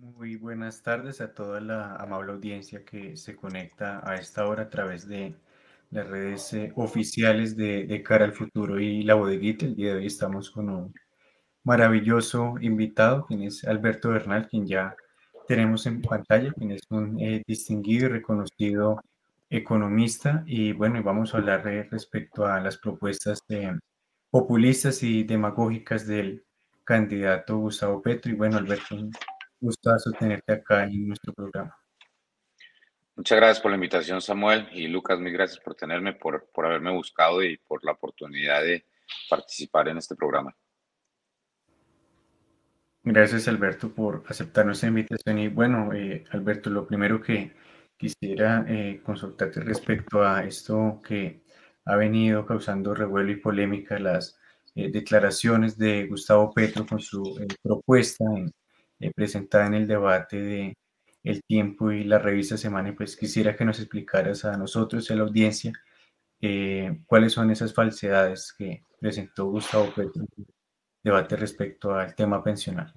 Muy buenas tardes a toda la amable audiencia que se conecta a esta hora a través de las redes eh, oficiales de, de Cara al Futuro y La Bodeguita. El día de hoy estamos con un maravilloso invitado, quien es Alberto Bernal, quien ya tenemos en pantalla, quien es un eh, distinguido y reconocido economista. Y bueno, vamos a hablar eh, respecto a las propuestas eh, populistas y demagógicas del candidato Gustavo Petro. Y bueno, Alberto, gustazo tenerte acá en nuestro programa. Muchas gracias por la invitación, Samuel. Y Lucas, mil gracias por tenerme, por, por haberme buscado y por la oportunidad de participar en este programa. Gracias, Alberto, por aceptar nuestra invitación. Y bueno, eh, Alberto, lo primero que quisiera eh, consultarte respecto a esto que ha venido causando revuelo y polémica, las eh, declaraciones de Gustavo Petro con su propuesta eh, presentada en el debate de El Tiempo y la revista Semana. Pues quisiera que nos explicaras a nosotros a la audiencia eh, cuáles son esas falsedades que presentó Gustavo Petro en el debate respecto al tema pensional.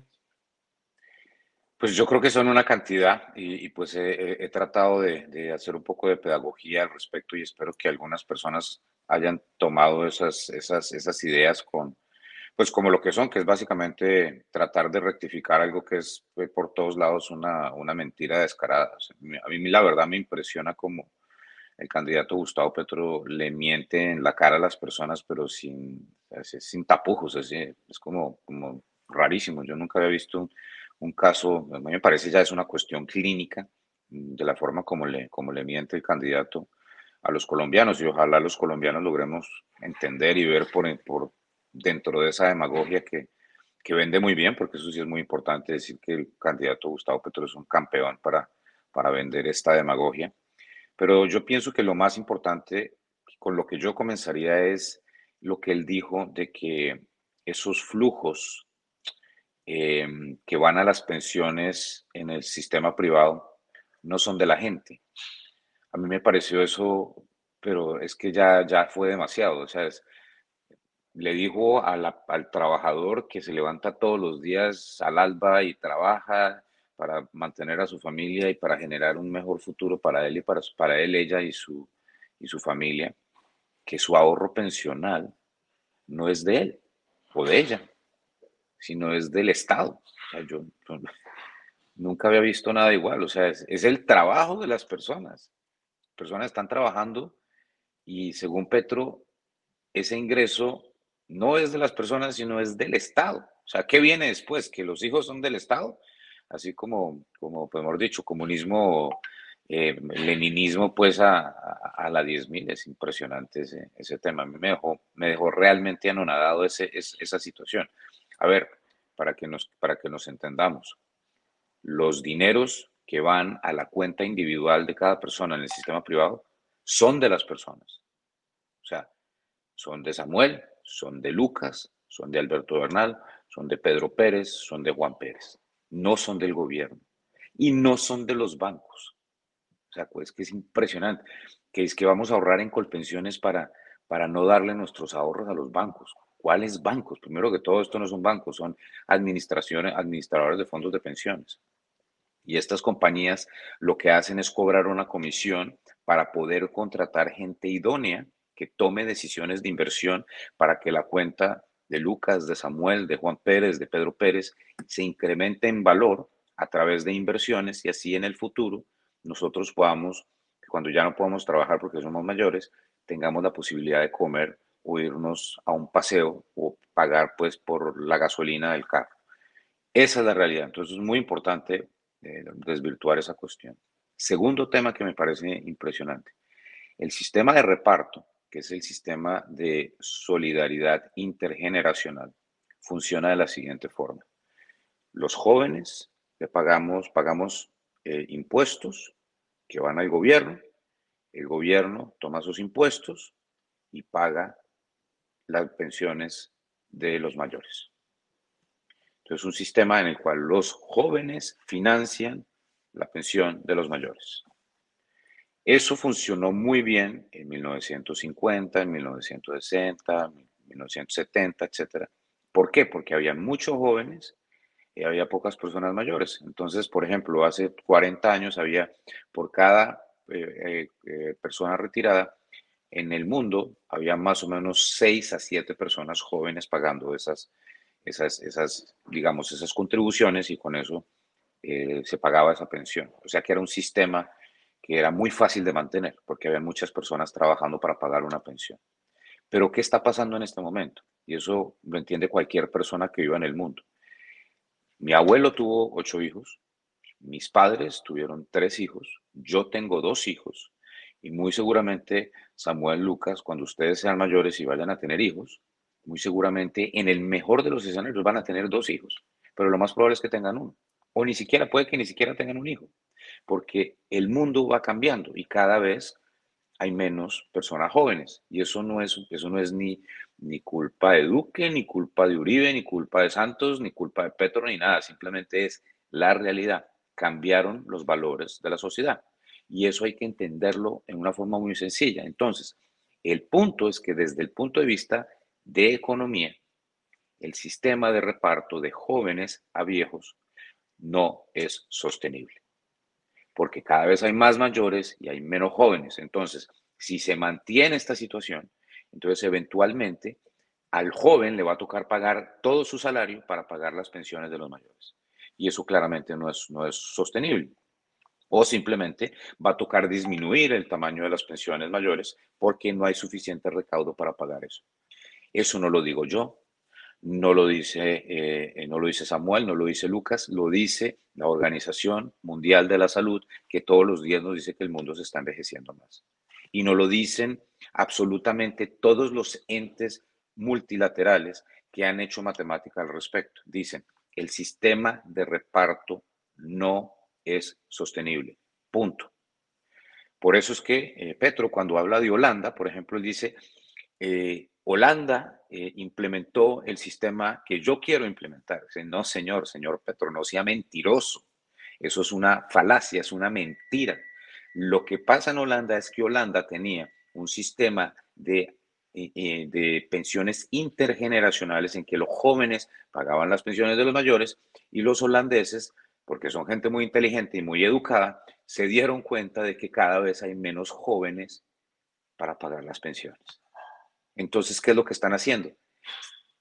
Pues yo creo que son una cantidad y, pues he tratado de, de hacer un poco de pedagogía al respecto y espero que algunas personas hayan tomado esas, esas, esas ideas con, pues como lo que son, que es básicamente tratar de rectificar algo que es pues, por todos lados una, una mentira descarada. A mí la verdad me impresiona como el candidato Gustavo Petro le miente en la cara a las personas, pero sin, sin tapujos, así, es como, como rarísimo. Yo nunca había visto un, caso, me parece ya es una cuestión clínica de la forma como le, como le miente el candidato a los colombianos y ojalá los colombianos logremos entender y ver por dentro de esa demagogia que, que vende muy bien, porque eso sí es muy importante decir que el candidato Gustavo Petro es un campeón para, para vender esta demagogia. Pero yo pienso que lo más importante con lo que yo comenzaría es lo que él dijo de que esos flujos eh, que van a las pensiones en el sistema privado no son de la gente. A mí me pareció eso, pero es que ya, ya fue demasiado. O sea, es, le dijo a al trabajador que se levanta todos los días al alba y trabaja para mantener a su familia y para generar un mejor futuro para él y para, para él, ella y su, y su familia, que su ahorro pensional no es de él o de ella, sino es del Estado. Yo nunca había visto nada igual. O sea, es, es el trabajo de las personas. Personas están trabajando y según Petro, ese ingreso no es de las personas, sino es del Estado. O sea, ¿qué viene después? Que los hijos son del Estado, así como, como pues, hemos dicho, comunismo, eh, leninismo, pues a, a, a la 10.000. Es impresionante ese, tema. Me dejó, me dejó realmente anonadado ese, es, esa situación. A ver, para que, nos, para que nos entendamos, los dineros que van a la cuenta individual de cada persona en el sistema privado son de las personas. O sea, son de Samuel, son de Lucas, son de Alberto Bernal, son de Pedro Pérez, son de Juan Pérez. No son del gobierno y no son de los bancos. O sea, pues que es impresionante, que es que vamos a ahorrar en colpensiones para, para no darle nuestros ahorros a los bancos. ¿Cuáles bancos? Primero que todo, esto no son bancos, son administraciones, administradores de fondos de pensiones. Y estas compañías lo que hacen es cobrar una comisión para poder contratar gente idónea que tome decisiones de inversión para que la cuenta de Lucas, de Samuel, de Juan Pérez, de Pedro Pérez se incremente en valor a través de inversiones y así en el futuro nosotros podamos, cuando ya no podamos trabajar porque somos mayores, tengamos la posibilidad de comer o irnos a un paseo o pagar pues por la gasolina del carro. Esa es la realidad. Entonces es muy importante eh, desvirtuar esa cuestión. Segundo tema que me parece impresionante. El sistema de reparto, que es el sistema de solidaridad intergeneracional, funciona de la siguiente forma. Los jóvenes le pagamos, pagamos eh, impuestos que van al gobierno, el gobierno toma sus impuestos y paga las pensiones de los mayores. Entonces, un sistema en el cual los jóvenes financian la pensión de los mayores. Eso funcionó muy bien en 1950, en 1960, 1970, etc. ¿Por qué? Porque había muchos jóvenes eh, había pocas personas mayores. Entonces, por ejemplo, hace 40 años había por cada eh, persona retirada en el mundo, había más o menos 6 a 7 personas jóvenes pagando esas, esas, digamos, esas contribuciones y con eso se pagaba esa pensión. O sea que era un sistema que era muy fácil de mantener porque había muchas personas trabajando para pagar una pensión. Pero ¿qué está pasando en este momento? Y eso lo entiende cualquier persona que viva en el mundo. Mi abuelo tuvo ocho hijos, mis padres tuvieron tres hijos, yo tengo dos hijos y muy seguramente Samuel Lucas, cuando ustedes sean mayores y vayan a tener hijos, muy seguramente en el mejor de los escenarios van a tener dos hijos, pero lo más probable es que tengan uno. O ni siquiera puede que ni siquiera tengan un hijo, porque el mundo va cambiando y cada vez hay menos personas jóvenes. Y eso no es, eso no es ni, ni culpa de Duque, ni culpa de Uribe, ni culpa de Santos, ni culpa de Petro, ni nada. Simplemente es la realidad. Cambiaron los valores de la sociedad. Y eso hay que entenderlo en una forma muy sencilla. Entonces, el punto es que desde el punto de vista de economía, el sistema de reparto de jóvenes a viejos no es sostenible porque cada vez hay más mayores y hay menos jóvenes. Entonces, si se mantiene esta situación, entonces eventualmente al joven le va a tocar pagar todo su salario para pagar las pensiones de los mayores. Y eso claramente no es, no es sostenible. O simplemente va a tocar disminuir el tamaño de las pensiones mayores porque no hay suficiente recaudo para pagar eso. Eso no lo digo yo, no lo dice, eh, no lo dice Samuel, no lo dice Lucas, lo dice la Organización Mundial de la Salud, que todos los días nos dice que el mundo se está envejeciendo más. Y no lo dicen absolutamente todos los entes multilaterales que han hecho matemática al respecto. Dicen, el sistema de reparto no es sostenible. Punto. Por eso es que eh, Petro, cuando habla de Holanda, por ejemplo, él dice, eh, Holanda eh, implementó el sistema que yo quiero implementar. No, señor, señor Petro, no sea mentiroso. Eso es una falacia, es una mentira. Lo que pasa en Holanda es que Holanda tenía un sistema de, eh, eh, de pensiones intergeneracionales en que los jóvenes pagaban las pensiones de los mayores y los holandeses, porque son gente muy inteligente y muy educada, se dieron cuenta de que cada vez hay menos jóvenes para pagar las pensiones. Entonces, ¿qué es lo que están haciendo?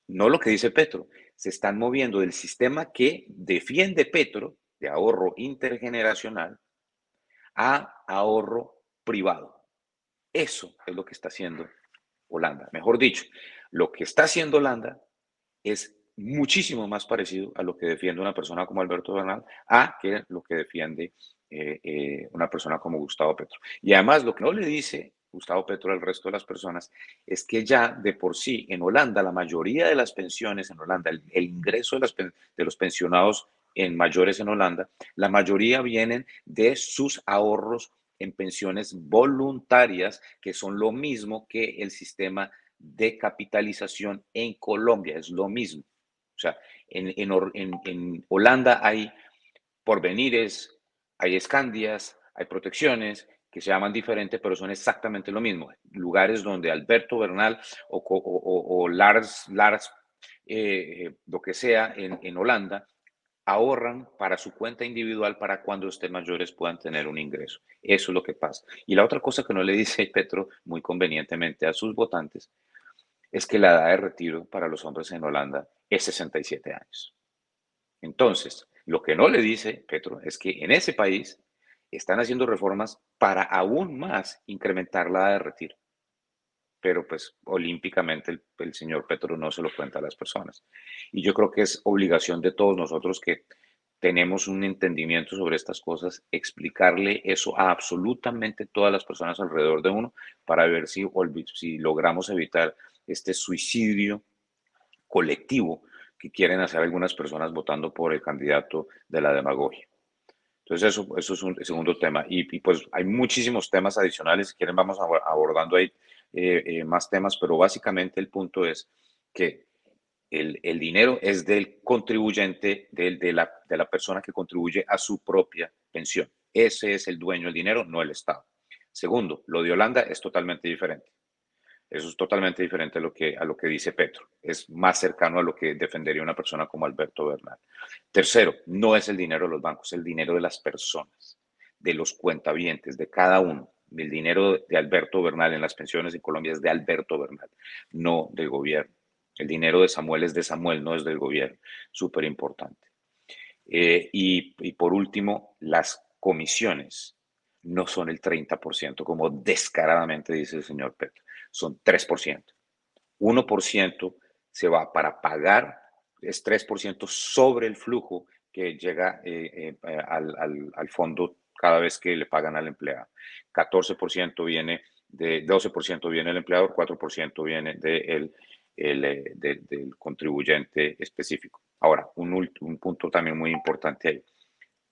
No lo que dice Petro, se están moviendo del sistema que defiende Petro de ahorro intergeneracional a ahorro privado. Eso es lo que está haciendo Holanda. Mejor dicho, lo que está haciendo Holanda es muchísimo más parecido a lo que defiende una persona como Alberto Bernal a que lo que defiende eh, eh, una persona como Gustavo Petro. Y además lo que no le dice Gustavo Petro al resto de las personas, es que ya de por sí en Holanda, la mayoría de las pensiones en Holanda, el, ingreso de, los pensionados en mayores en Holanda, la mayoría vienen de sus ahorros en pensiones voluntarias, que son lo mismo que el sistema de capitalización en Colombia, es lo mismo. O sea, en, en, en Holanda hay porvenires, hay escandias, hay protecciones, que se llaman diferente, pero son exactamente lo mismo. Lugares donde Alberto Bernal o, Lars, Lars eh, lo que sea, en, en Holanda, ahorran para su cuenta individual para cuando estén mayores puedan tener un ingreso. Eso es lo que pasa. Y la otra cosa que no le dice Petro muy convenientemente a sus votantes es que la edad de retiro para los hombres en Holanda es 67 años. Entonces, lo que no le dice Petro es que en ese país están haciendo reformas para aún más incrementar la de retiro. Pero pues olímpicamente el, señor Petro no se lo cuenta a las personas. Y yo creo que es obligación de todos nosotros que tenemos un entendimiento sobre estas cosas, explicarle eso a absolutamente todas las personas alrededor de uno para ver si, si logramos evitar este suicidio colectivo que quieren hacer algunas personas votando por el candidato de la demagogia. Entonces, eso, eso es un segundo tema. Y, pues hay muchísimos temas adicionales. Si quieren, vamos abordando ahí eh, eh, más temas, pero básicamente el punto es que el, el dinero es del contribuyente, del, de, la, de la persona que contribuye a su propia pensión. Ese es el dueño del dinero, no el Estado. Segundo, lo de Holanda es totalmente diferente. Eso es totalmente diferente a lo que, a lo que dice Petro. Es más cercano a lo que defendería una persona como Alberto Bernal. Tercero, no es el dinero de los bancos, es el dinero de las personas, de los cuentavientes, de cada uno. El dinero de Alberto Bernal en las pensiones en Colombia es de Alberto Bernal, no del gobierno. El dinero de Samuel es de Samuel, no es del gobierno. Súper importante. Eh, y, y por último, las comisiones no son el 30%, como descaradamente dice el señor Petro, son 3%. 1% se va para pagar, es 3% sobre el flujo que llega eh, eh, al, al, fondo cada vez que le pagan al empleado. 14% viene de, 12% viene el empleador, 4% viene el, del contribuyente específico. Ahora, un, un punto también muy importante ahí.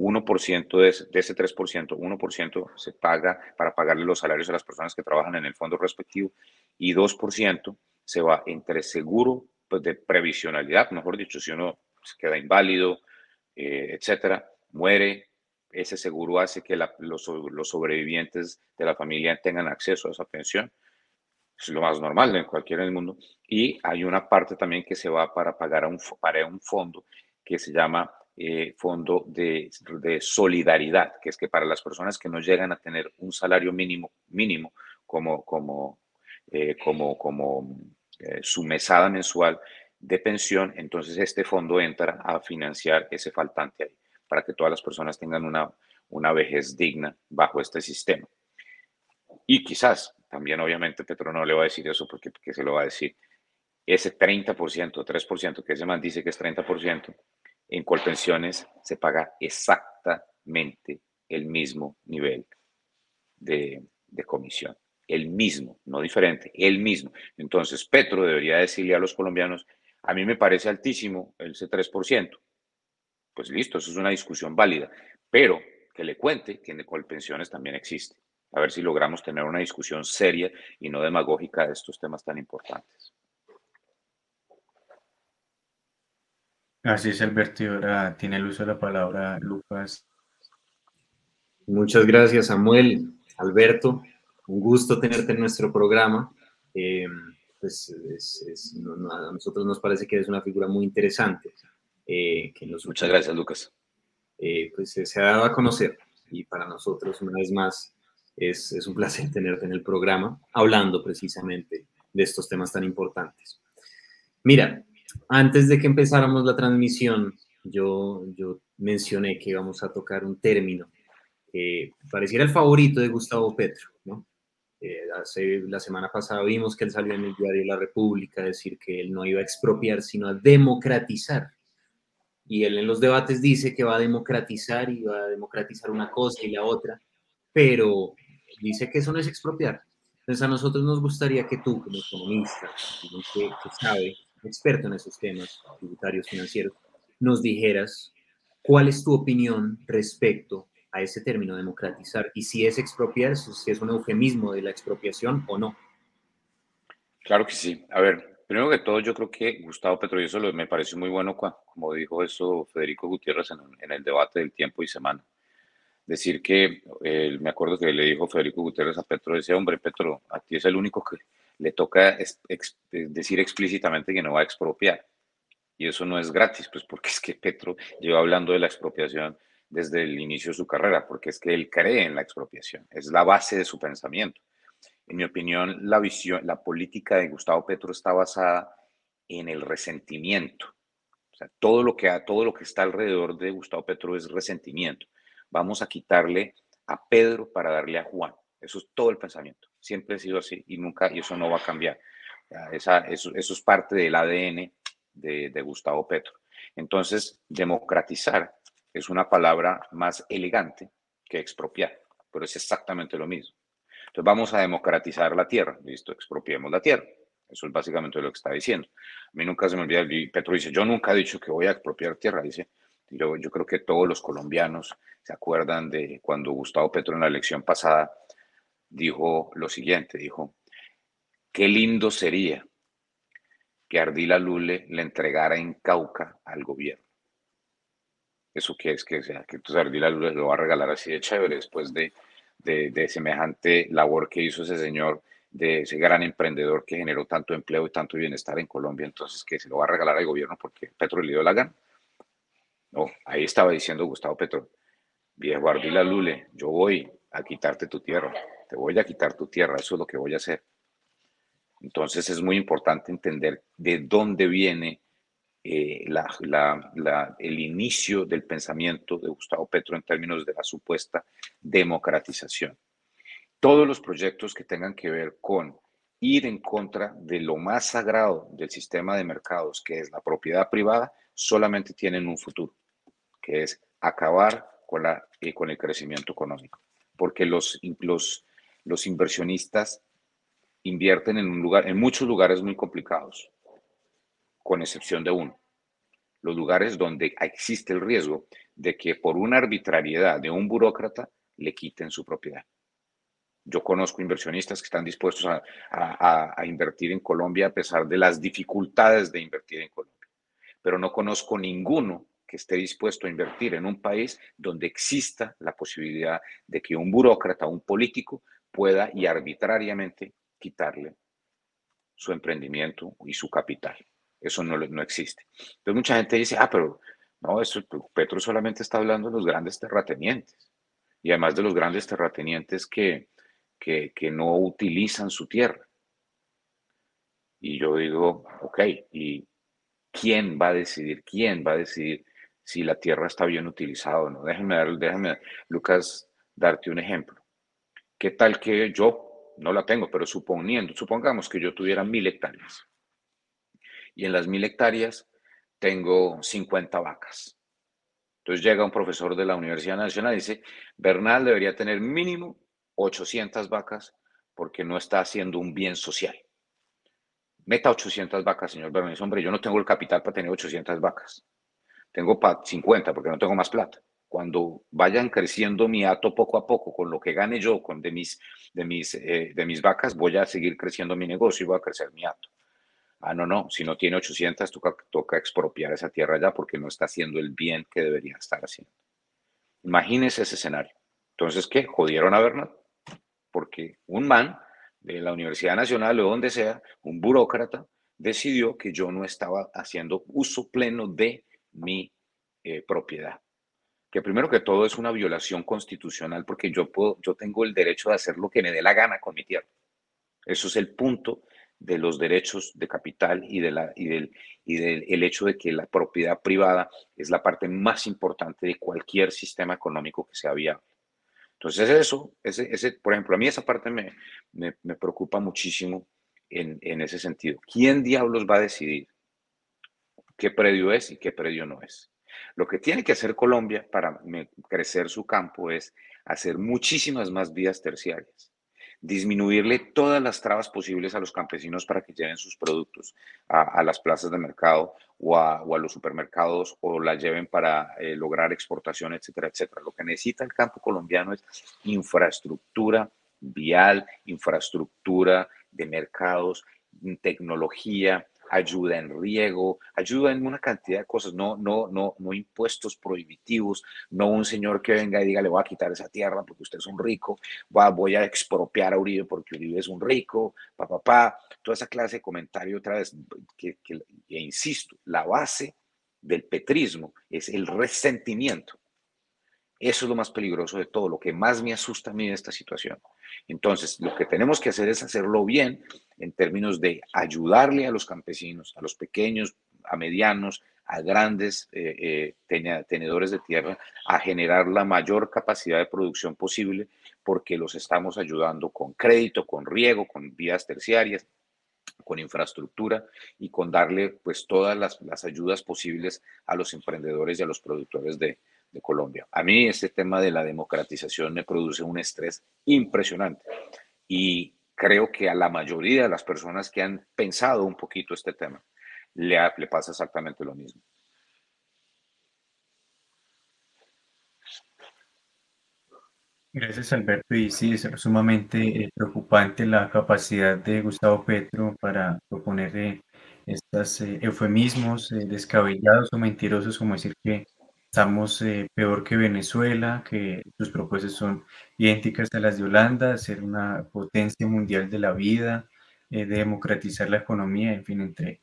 1% de ese, de ese 3%, 1% se paga para pagarle los salarios a las personas que trabajan en el fondo respectivo y 2% se va entre seguro pues, de previsionalidad, mejor dicho, si uno se queda inválido, eh, etcétera, muere, ese seguro hace que los, los, sobrevivientes de la familia tengan acceso a esa pensión. Es lo más normal en cualquier en el mundo. Y hay una parte también que se va para pagar a un, para un fondo que se llama eh, fondo de, solidaridad, que es que para las personas que no llegan a tener un salario mínimo, mínimo como, como, eh, como, como eh, su mesada mensual de pensión, entonces este fondo entra a financiar ese faltante ahí, para que todas las personas tengan una, una vejez digna bajo este sistema. Y quizás, también obviamente Petro no le va a decir eso porque, porque se lo va a decir, ese 30%, 3% que ese man dice que es 30%, en Colpensiones se paga exactamente el mismo nivel de, comisión. El mismo, no diferente, el mismo. Entonces, Petro debería decirle a los colombianos, a mí me parece altísimo ese 3%. Pues listo, eso es una discusión válida, pero que le cuente que en Colpensiones también existe. A ver si logramos tener una discusión seria y no demagógica de estos temas tan importantes. Así es, Alberto. ahora tiene el uso de la palabra Lucas. Muchas gracias, Samuel. Alberto, un gusto tenerte en nuestro programa. Eh, pues a nosotros nos parece que eres una figura muy interesante. Eh, que Muchas gracias, Lucas. Eh, pues se ha dado a conocer y para nosotros, una vez más, es, es un placer tenerte en el programa hablando precisamente de estos temas tan importantes. Mira, antes de que empezáramos la transmisión, yo, yo mencioné que íbamos a tocar un término que pareciera el favorito de Gustavo Petro, ¿no? Eh, hace, la semana pasada vimos que él salió en el diario La República a decir que él no iba a expropiar, sino a democratizar. Y él en los debates dice que va a democratizar y va a democratizar una cosa y la otra, pero dice que eso no es expropiar. Entonces a nosotros nos gustaría que tú, como economista, que, que sabe experto en esos temas tributarios financieros, nos dijeras cuál es tu opinión respecto a ese término democratizar y si es expropiar, si es un eufemismo de la expropiación o no. Claro que sí. A ver, primero que todo, yo creo que Gustavo Petro, y eso me parece muy bueno, como dijo eso Federico Gutiérrez en, el debate del tiempo y semana. Decir que, me acuerdo que le dijo Federico Gutiérrez a Petro, ese hombre, Petro, a ti es el único que, le toca decir explícitamente que no va a expropiar. Y eso no es gratis, pues porque es que Petro lleva hablando de la expropiación desde el inicio de su carrera, porque es que él cree en la expropiación, es la base de su pensamiento. En mi opinión, la visión, la política de Gustavo Petro está basada en el resentimiento. O sea, todo lo que, todo lo que está alrededor de Gustavo Petro es resentimiento. Vamos a quitarle a Pedro para darle a Juan. Eso es todo el pensamiento. Siempre ha sido así y nunca, y eso no va a cambiar. Esa, eso, eso, es parte del ADN de, de Gustavo Petro. Entonces, democratizar es una palabra más elegante que expropiar, pero es exactamente lo mismo. Entonces, vamos a democratizar la tierra. Listo, expropiemos la tierra. Eso es básicamente lo que está diciendo. A mí nunca se me olvida, Petro dice, yo nunca he dicho que voy a expropiar tierra, dice. Yo, yo creo que todos los colombianos se acuerdan de cuando Gustavo Petro en la elección pasada dijo lo siguiente, dijo, qué lindo sería que Ardila Lule le entregara en Cauca al gobierno. ¿Eso qué es? Que, sea, que entonces Ardila Lule lo va a regalar así de chévere después de, de, semejante labor que hizo ese señor de ese gran emprendedor que generó tanto empleo y tanto bienestar en Colombia, entonces que se lo va a regalar al gobierno porque Petro le dio la gana. No, ahí estaba diciendo Gustavo Petro, viejo Ardila Lule, yo voy a quitarte tu tierra, te voy a quitar tu tierra, eso es lo que voy a hacer. Entonces es muy importante entender de dónde viene eh, el inicio del pensamiento de Gustavo Petro en términos de la supuesta democratización. Todos los proyectos que tengan que ver con ir en contra de lo más sagrado del sistema de mercados, que es la propiedad privada, solamente tienen un futuro, que es acabar con, la, eh, con el crecimiento económico. Porque los, los, inversionistas invierten en, un lugar, en muchos lugares muy complicados, con excepción de uno. Los lugares donde existe el riesgo de que por una arbitrariedad de un burócrata le quiten su propiedad. Yo conozco inversionistas que están dispuestos a, invertir en Colombia a pesar de las dificultades de invertir en Colombia, pero no conozco ninguno que esté dispuesto a invertir en un país donde exista la posibilidad de que un burócrata, un político, pueda y arbitrariamente quitarle su emprendimiento y su capital. Eso no, no existe. Entonces mucha gente dice, ah, pero no, Petro solamente está hablando de los grandes terratenientes y además de los grandes terratenientes que, que, que no utilizan su tierra. Y yo digo, ok, ¿y quién va a decidir? ¿Quién va a decidir si la tierra está bien utilizada o no? Déjenme, dar, déjenme, Lucas, darte un ejemplo. ¿Qué tal que yo no la tengo, pero suponiendo, supongamos que yo tuviera mil hectáreas y en las mil hectáreas tengo 50 vacas. Entonces llega un profesor de la Universidad Nacional y dice, Bernal debería tener mínimo 800 vacas porque no está haciendo un bien social. Meta 800 vacas, señor Bernal. Hombre, yo no tengo el capital para tener 800 vacas. Tengo 50 porque no tengo más plata cuando vayan creciendo mi hato poco a poco, con lo que gane yo con de mis, de mis, eh, de mis vacas, voy a seguir creciendo mi negocio y voy a crecer mi hato. Ah, no, no, si no tiene 800, toca, toca expropiar esa tierra ya porque no está haciendo el bien que debería estar haciendo. Imagínese ese escenario. Entonces, ¿qué? Jodieron a Bernard. Porque un man de la Universidad Nacional o donde sea, un burócrata, decidió que yo no estaba haciendo uso pleno de mi eh, propiedad que primero que todo es una violación constitucional porque yo, puedo, yo tengo el derecho de hacer lo que me dé la gana con mi tierra. Eso es el punto de los derechos de capital y, de la, y, del, y del el hecho de que la propiedad privada es la parte más importante de cualquier sistema económico que sea viable. Entonces eso, ese, ese, por ejemplo, a mí esa parte me, me, me preocupa muchísimo en, en ese sentido. ¿Quién diablos va a decidir qué predio es y qué predio no es? Lo que tiene que hacer Colombia para crecer su campo es hacer muchísimas más vías terciarias, disminuirle todas las trabas posibles a los campesinos para que lleven sus productos a, las plazas de mercado o a, los supermercados o la lleven para eh, lograr exportación, etcétera, etcétera. Lo que necesita el campo colombiano es infraestructura vial, infraestructura de mercados, tecnología, ayuda en riego, ayuda en una cantidad de cosas, no, no, no, no impuestos prohibitivos, no un señor que venga y diga le voy a quitar esa tierra porque usted es un rico, voy a expropiar a Uribe porque Uribe es un rico, papá, pa, toda esa clase de comentario otra vez, que, que, insisto, la base del petrismo es el resentimiento. Eso es lo más peligroso de todo, lo que más me asusta a mí en esta situación. Entonces, lo que tenemos que hacer es hacerlo bien en términos de ayudarle a los campesinos, a los pequeños, a medianos, a grandes eh, eh, tenedores de tierra a generar la mayor capacidad de producción posible porque los estamos ayudando con crédito, con riego, con vías terciarias, con infraestructura y con darle pues todas las, las ayudas posibles a los emprendedores y a los productores de, de Colombia. A mí este tema de la democratización me produce un estrés impresionante y creo que a la mayoría de las personas que han pensado un poquito este tema le, le pasa exactamente lo mismo. Gracias Alberto y sí, es sumamente eh, preocupante la capacidad de Gustavo Petro para proponer estos eh, eufemismos eh, descabellados o mentirosos como decir que estamos eh, peor que Venezuela, que sus propuestas son idénticas a las de Holanda, ser una potencia mundial de la vida, de democratizar la economía, en fin, entre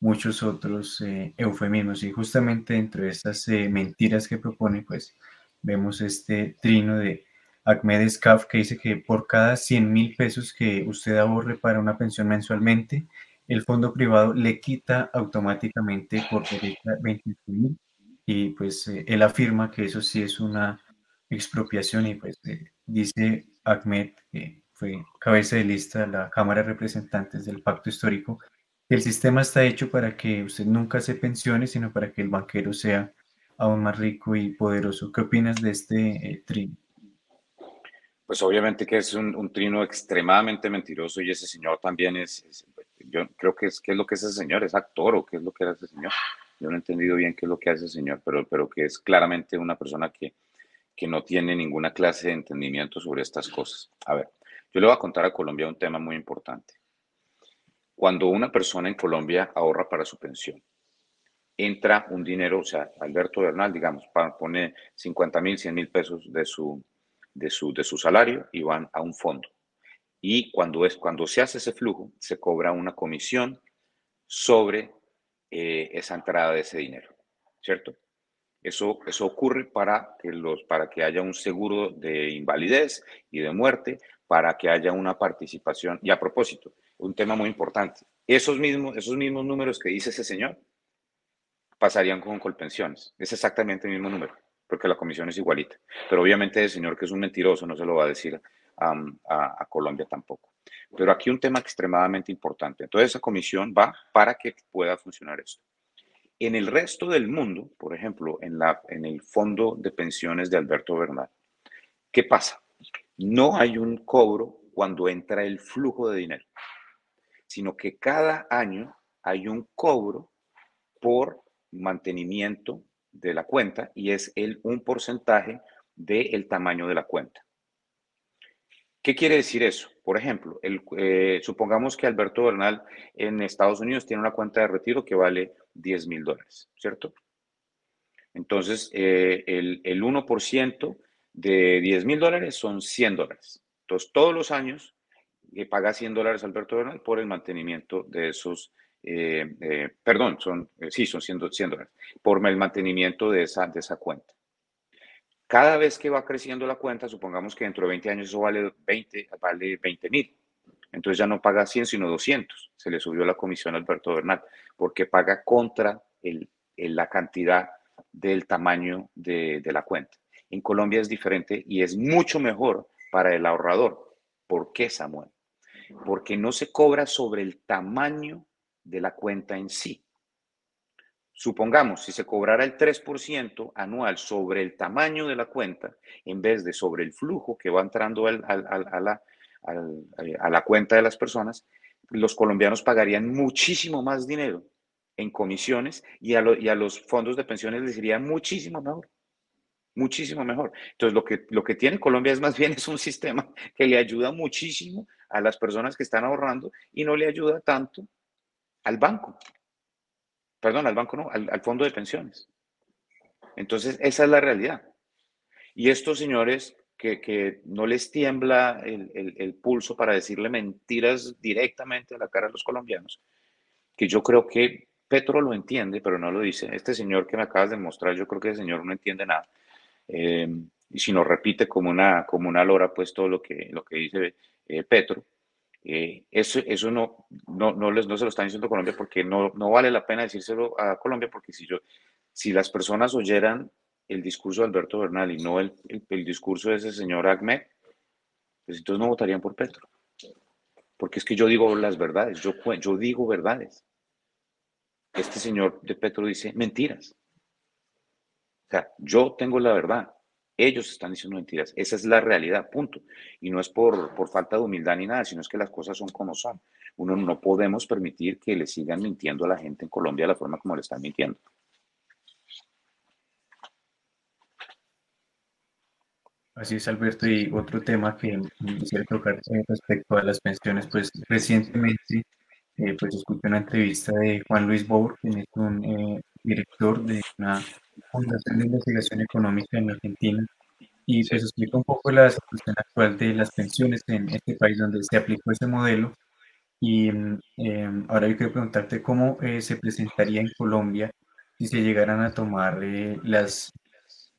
muchos otros eufemismos. Y justamente dentro de mentiras que propone, pues vemos este trino de Ahmed Scaf que dice que por cada 100 mil pesos que usted ahorre para una pensión mensualmente, el fondo privado le quita automáticamente por derecha 25 mil y pues eh, él afirma que eso sí es una expropiación y pues eh, dice Ahmed, que fue cabeza de lista de la Cámara de Representantes del Pacto Histórico, que el sistema está hecho para que usted nunca se pensione, sino para que el banquero sea aún más rico y poderoso. ¿Qué opinas de este eh, trino? Pues obviamente que es un, trino extremadamente mentiroso y ese señor también es, yo creo que es, ¿qué es lo que es ese señor? ¿Es actor o qué es lo que era ese señor? Yo no he entendido bien qué es lo que hace ese señor, pero, pero que es claramente una persona que, que no tiene ninguna clase de entendimiento sobre estas cosas. A ver, yo le voy a contar a Colombia un tema muy importante. Cuando una persona en Colombia ahorra para su pensión, entra un dinero, o sea, Alberto Bernal, digamos, pone 50 mil, 100 mil pesos de su, de su, de su salario y van a un fondo. Y cuando, es, cuando se hace ese flujo, se cobra una comisión sobre eh, esa entrada de ese dinero, ¿cierto? Eso, eso ocurre para que, los, para que haya un seguro de invalidez y de muerte, para que haya una participación. Y a propósito, un tema muy importante, esos mismos, esos mismos números que dice ese señor pasarían con Colpensiones. Es exactamente el mismo número porque la comisión es igualita. Pero obviamente el señor que es un mentiroso no se lo va a decir a, Colombia tampoco. Pero aquí un tema extremadamente importante. Entonces esa comisión va para que pueda funcionar esto. En el resto del mundo, por ejemplo, en, la, en el fondo de pensiones de Alberto Bernal, ¿qué pasa? No hay un cobro cuando entra el flujo de dinero, sino que cada año hay un cobro por mantenimiento de la cuenta y es un porcentaje del tamaño de la cuenta. ¿Qué quiere decir eso? Por ejemplo, el, eh, supongamos que Alberto Bernal en Estados Unidos tiene una cuenta de retiro que vale 10 mil dólares, ¿cierto? Entonces, eh, el, el 1% de 10 mil dólares son 100 dólares. Entonces, todos los años eh, paga 100 dólares Alberto Bernal por el mantenimiento de esos eh, eh, perdón, son, sí, son 100, dólares, por el mantenimiento de esa, de esa cuenta. Cada vez que va creciendo la cuenta, supongamos que dentro de 20 años eso vale 20, vale 20 mil. Entonces ya no paga 100, sino 200. Se le subió la comisión a Alberto Bernal, porque paga contra el, la cantidad del tamaño de, de la cuenta. En Colombia es diferente y es mucho mejor para el ahorrador. ¿Por qué, Samuel? Porque no se cobra sobre el tamaño de la cuenta en sí. Supongamos, si se cobrara el 3% anual sobre el tamaño de la cuenta, en vez de sobre el flujo que va entrando a, la, a, la, cuenta de las personas, los colombianos pagarían muchísimo más dinero en comisiones y a, y a los fondos de pensiones les iría muchísimo mejor. Muchísimo mejor. Entonces, lo que, lo que tiene Colombia es más bien es un sistema que le ayuda muchísimo a las personas que están ahorrando y no le ayuda tanto al banco. Perdón, al banco no, al, fondo de pensiones. Entonces, esa es la realidad. Y estos señores que, no les tiembla el, pulso para decirle mentiras directamente a la cara a los colombianos, que yo creo que Petro lo entiende, pero no lo dice. Este señor que me acabas de mostrar, yo creo que el señor no entiende nada. Eh, y si nos repite como una, como una lora, pues todo lo que, lo que dice eh, Petro, eh, eso eso no, no, no, les, no se lo están diciendo a Colombia porque no, no vale la pena decírselo a Colombia porque si, yo, si las personas oyeran el discurso de Alberto Bernal y no el, el, discurso de ese señor Ahmed, pues entonces no votarían por Petro. Porque es que yo digo las verdades, yo, yo digo verdades. Este señor de Petro dice mentiras. O sea, yo tengo la verdad. Ellos están diciendo mentiras. Esa es la realidad, punto. Y no es por, por falta de humildad ni nada, sino es que las cosas son como son. Uno no podemos permitir que le sigan mintiendo a la gente en Colombia la forma como le están mintiendo. Así es, Alberto. Y otro tema que quisiera tocar respecto a las pensiones, pues recientemente eh, pues escuché una entrevista de Juan Luis Bour, quien es un eh, director de una fundación de investigación económica en Argentina y pues explica un poco la situación actual de las pensiones en este país donde se aplicó ese modelo. Y em, ahora yo quiero preguntarte cómo eh, se presentaría en Colombia si se llegaran a tomar eh, las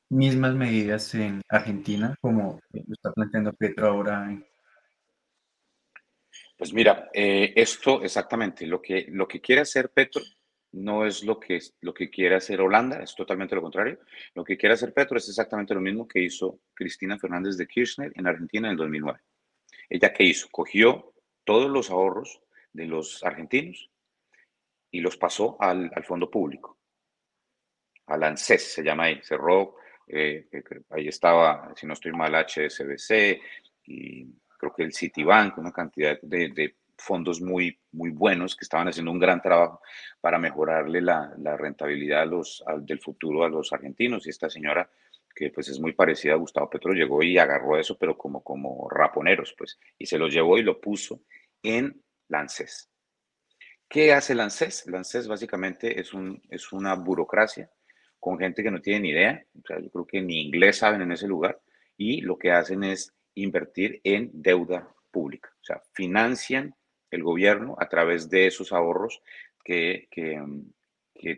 mismas medidas en Argentina como lo está planteando Petro ahora. Pues mira, eh, esto exactamente, lo que, lo que quiere hacer Petro no es lo que, lo que quiere hacer Holanda, es totalmente lo contrario. Lo que quiere hacer Petro es exactamente lo mismo que hizo Cristina Fernández de Kirchner en Argentina en el 2009. ¿Ella qué hizo? Cogió todos los ahorros de los argentinos y los pasó al, fondo público, al ANSES se llama ahí, cerró, eh, ahí estaba, si no estoy mal, HSBC y creo que el Citibank, una cantidad de fondos muy, muy buenos que estaban haciendo un gran trabajo para mejorarle la, la rentabilidad a los, del futuro a los argentinos. Y esta señora, que pues es muy parecida a Gustavo Petro, llegó y agarró eso, pero como, como raponeros, pues, y se lo llevó y lo puso en Lances. ¿Qué hace Lances? Lances básicamente es, un, es una burocracia con gente que no tiene ni idea, o sea, yo creo que ni inglés saben en ese lugar, y lo que hacen es invertir en deuda pública, o sea, financian el gobierno a través de esos ahorros que,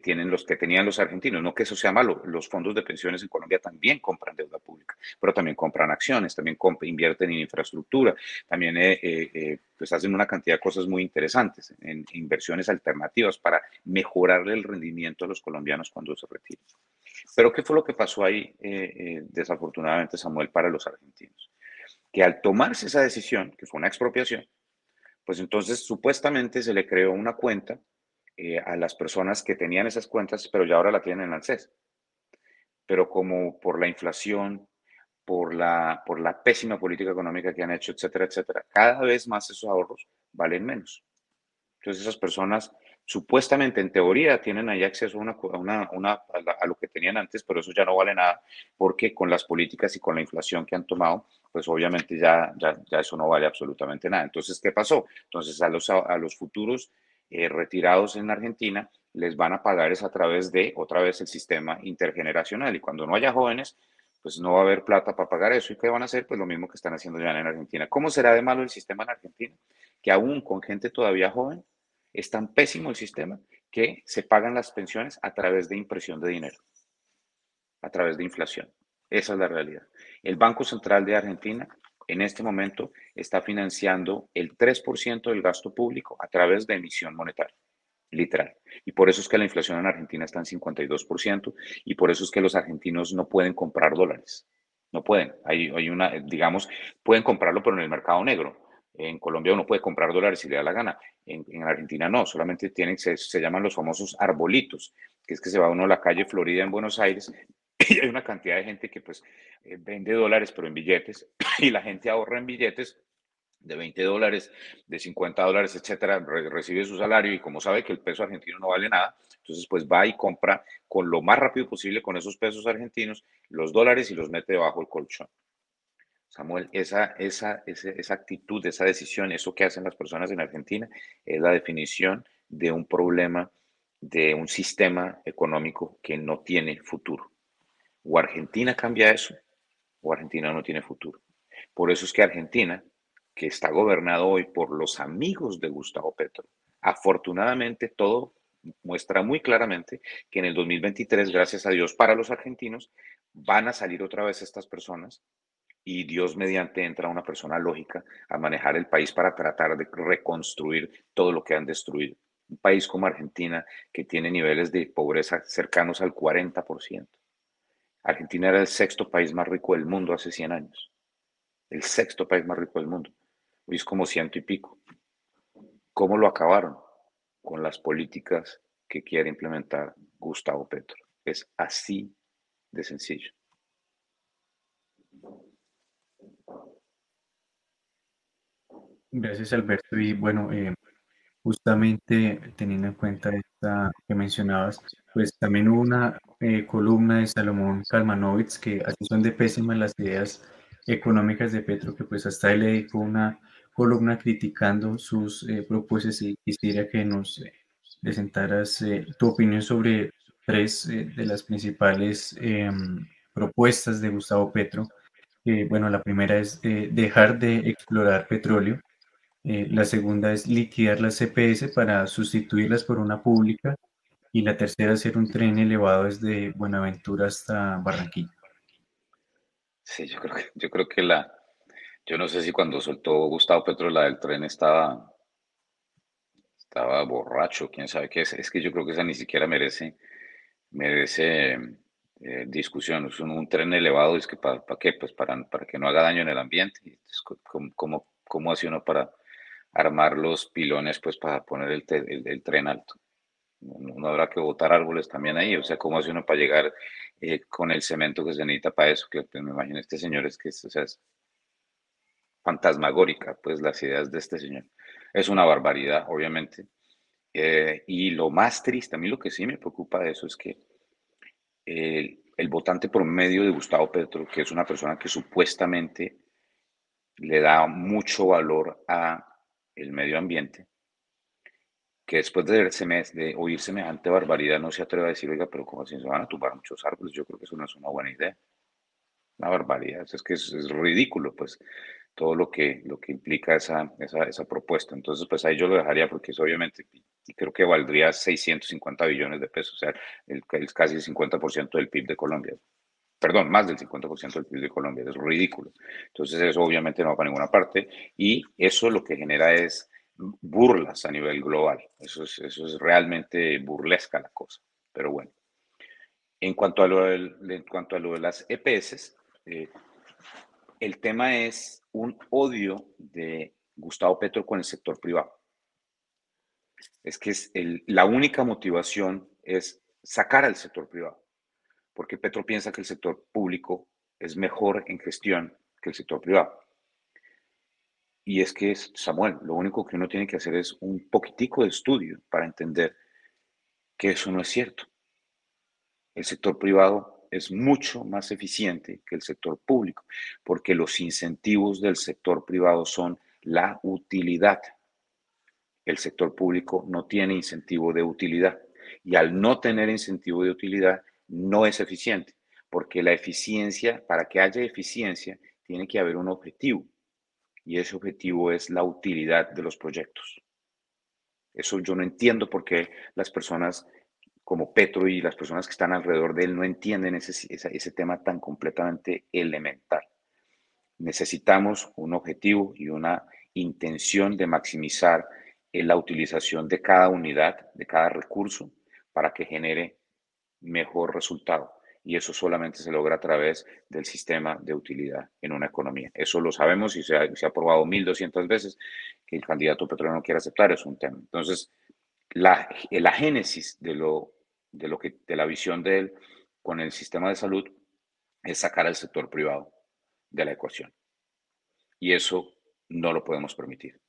tienen los que tenían los argentinos. No que eso sea malo, los fondos de pensiones en Colombia también compran deuda pública, pero también compran acciones, también invierten en infraestructura, también eh, eh, eh, pues hacen una cantidad de cosas muy interesantes en inversiones alternativas para mejorarle el rendimiento a los colombianos cuando se retiren. Pero ¿qué fue lo que pasó ahí, desafortunadamente, Samuel, para los argentinos? Que al tomarse esa decisión, que fue una expropiación, pues entonces supuestamente se le creó una cuenta eh, a las personas que tenían esas cuentas, pero ya ahora la tienen en ANSES. Pero como por la inflación, por la, por la pésima política económica que han hecho, etcétera, etcétera, cada vez más esos ahorros valen menos. Entonces esas personas supuestamente en teoría tienen ahí acceso a, una, a, lo que tenían antes, pero eso ya no vale nada porque con las políticas y con la inflación que han tomado, pues obviamente ya, ya, ya eso no vale absolutamente nada. Entonces, ¿qué pasó? Entonces a los, a, los futuros eh, retirados en Argentina les van a pagar es a través de otra vez el sistema intergeneracional y cuando no haya jóvenes, pues no va a haber plata para pagar eso. ¿Y qué van a hacer? Pues lo mismo que están haciendo ya en Argentina. ¿Cómo será de malo el sistema en Argentina? Que aún con gente todavía joven, es tan pésimo el sistema que se pagan las pensiones a través de impresión de dinero, a través de inflación. Esa es la realidad. El Banco Central de Argentina en este momento está financiando el 3% del gasto público a través de emisión monetaria, literal. Y por eso es que la inflación en Argentina está en 52% y por eso es que los argentinos no pueden comprar dólares. No pueden. Hay, hay una, digamos, pueden comprarlo, pero en el mercado negro. En Colombia uno puede comprar dólares si le da la gana. En, Argentina no, solamente tienen, se, llaman los famosos arbolitos, que es que se va uno a la calle Florida en Buenos Aires y hay una cantidad de gente que pues eh, vende dólares pero en billetes y la gente ahorra en billetes de 20 dólares, de 50 dólares, etcétera, recibe su salario y como sabe que el peso argentino no vale nada, entonces pues va y compra con lo más rápido posible con esos pesos argentinos los dólares y los mete debajo del colchón. Samuel, esa, esa, esa, actitud, esa decisión, eso que hacen las personas en Argentina es la definición de un problema, de un sistema económico que no tiene futuro. O Argentina cambia eso, o Argentina no tiene futuro. Por eso es que Argentina, que está gobernado hoy por los amigos de Gustavo Petro, afortunadamente todo muestra muy claramente que en el 2023, gracias a Dios para los argentinos, van a salir otra vez estas personas y Dios mediante entra una persona lógica a manejar el país para tratar de reconstruir todo lo que han destruido. Un país como Argentina que tiene niveles de pobreza cercanos al 40%. Argentina era el sexto país más rico del mundo hace 100 años. El sexto país más rico del mundo. Hoy es como ciento y pico. ¿Cómo lo acabaron? Con las políticas que quiere implementar Gustavo Petro. Es así de sencillo. Gracias, Alberto. Y bueno, eh, justamente teniendo en cuenta esta que mencionabas, pues también hubo una eh, columna de Salomón Kalmanovitz que así son de pésimas las ideas económicas de Petro, que pues hasta él le dedicó una columna criticando sus eh, propuestas y quisiera que nos presentaras tu opinión sobre tres eh, de las principales em, propuestas de Gustavo Petro. bueno, la primera es dejar de explorar petróleo. La segunda es liquidar las CPS para sustituirlas por una pública. Y la tercera, hacer un tren elevado desde Buenaventura hasta Barranquilla. Sí, yo creo que, yo creo que la, yo no sé si cuando soltó Gustavo Petro la del tren estaba, estaba borracho, quién sabe qué es. Es que yo creo que esa ni siquiera merece, merece eh, discusión. Es un, tren elevado, es que ¿para qué? Pues para, para que no haga daño en el ambiente. ¿Cómo, cómo, hace uno para armar los pilones pues para poner el, el, tren alto? No, habrá que botar árboles también ahí. O sea, ¿cómo hace uno para llegar eh, con el cemento que se necesita para eso? Que pues, me imagino este señor es que es fantasmagórica, pues las ideas de este señor. Es una barbaridad, obviamente. Eh, y lo más triste, a mí lo que sí me preocupa de eso es que el, el votante promedio de Gustavo Petro, que es una persona que supuestamente le da mucho valor a el medio ambiente, que después de, de oír semejante barbaridad no se atreve a decir, oiga, pero ¿cómo así se van a tumbar muchos árboles? Yo creo que eso no es una buena idea. Una barbaridad, es que es, ridículo, pues todo lo que, lo que implica esa, esa, esa, propuesta. Entonces, pues ahí yo lo dejaría porque es obviamente, creo que valdría 650 billones de pesos, o sea, el, el casi el 50% del PIB de Colombia. Perdón, más del 50% del PIB de Colombia, es ridículo. Entonces, eso obviamente no va para ninguna parte y eso lo que genera es burlas a nivel global. Eso es, eso es realmente burlesca la cosa. Pero bueno, en cuanto a lo, en cuanto a lo de las EPS, eh, el tema es un odio de Gustavo Petro con el sector privado. Es que es la única motivación es sacar al sector privado, porque Petro piensa que el sector público es mejor en gestión que el sector privado. Y es que, Samuel, lo único que uno tiene que hacer es un poquitico de estudio para entender que eso no es cierto. El sector privado es mucho más eficiente que el sector público, porque los incentivos del sector privado son la utilidad. El sector público no tiene incentivo de utilidad y al no tener incentivo de utilidad no es eficiente, porque la eficiencia, para que haya eficiencia, tiene que haber un objetivo y ese objetivo es la utilidad de los proyectos. Eso yo no entiendo por qué las personas como Petro y las personas que están alrededor de él no entienden ese, ese, tema tan completamente elemental. Necesitamos un objetivo y una intención de maximizar eh, la utilización de cada unidad, de cada recurso, para que genere mejor resultado. Y eso solamente se logra a través del sistema de utilidad en una economía. Eso lo sabemos y se ha, se ha probado 1.200 veces que el candidato petrolero no quiere aceptar, es un tema. Entonces, la, la génesis de lo de, lo de la visión de él con el sistema de salud es sacar al sector privado de la ecuación. Y eso no lo podemos permitir.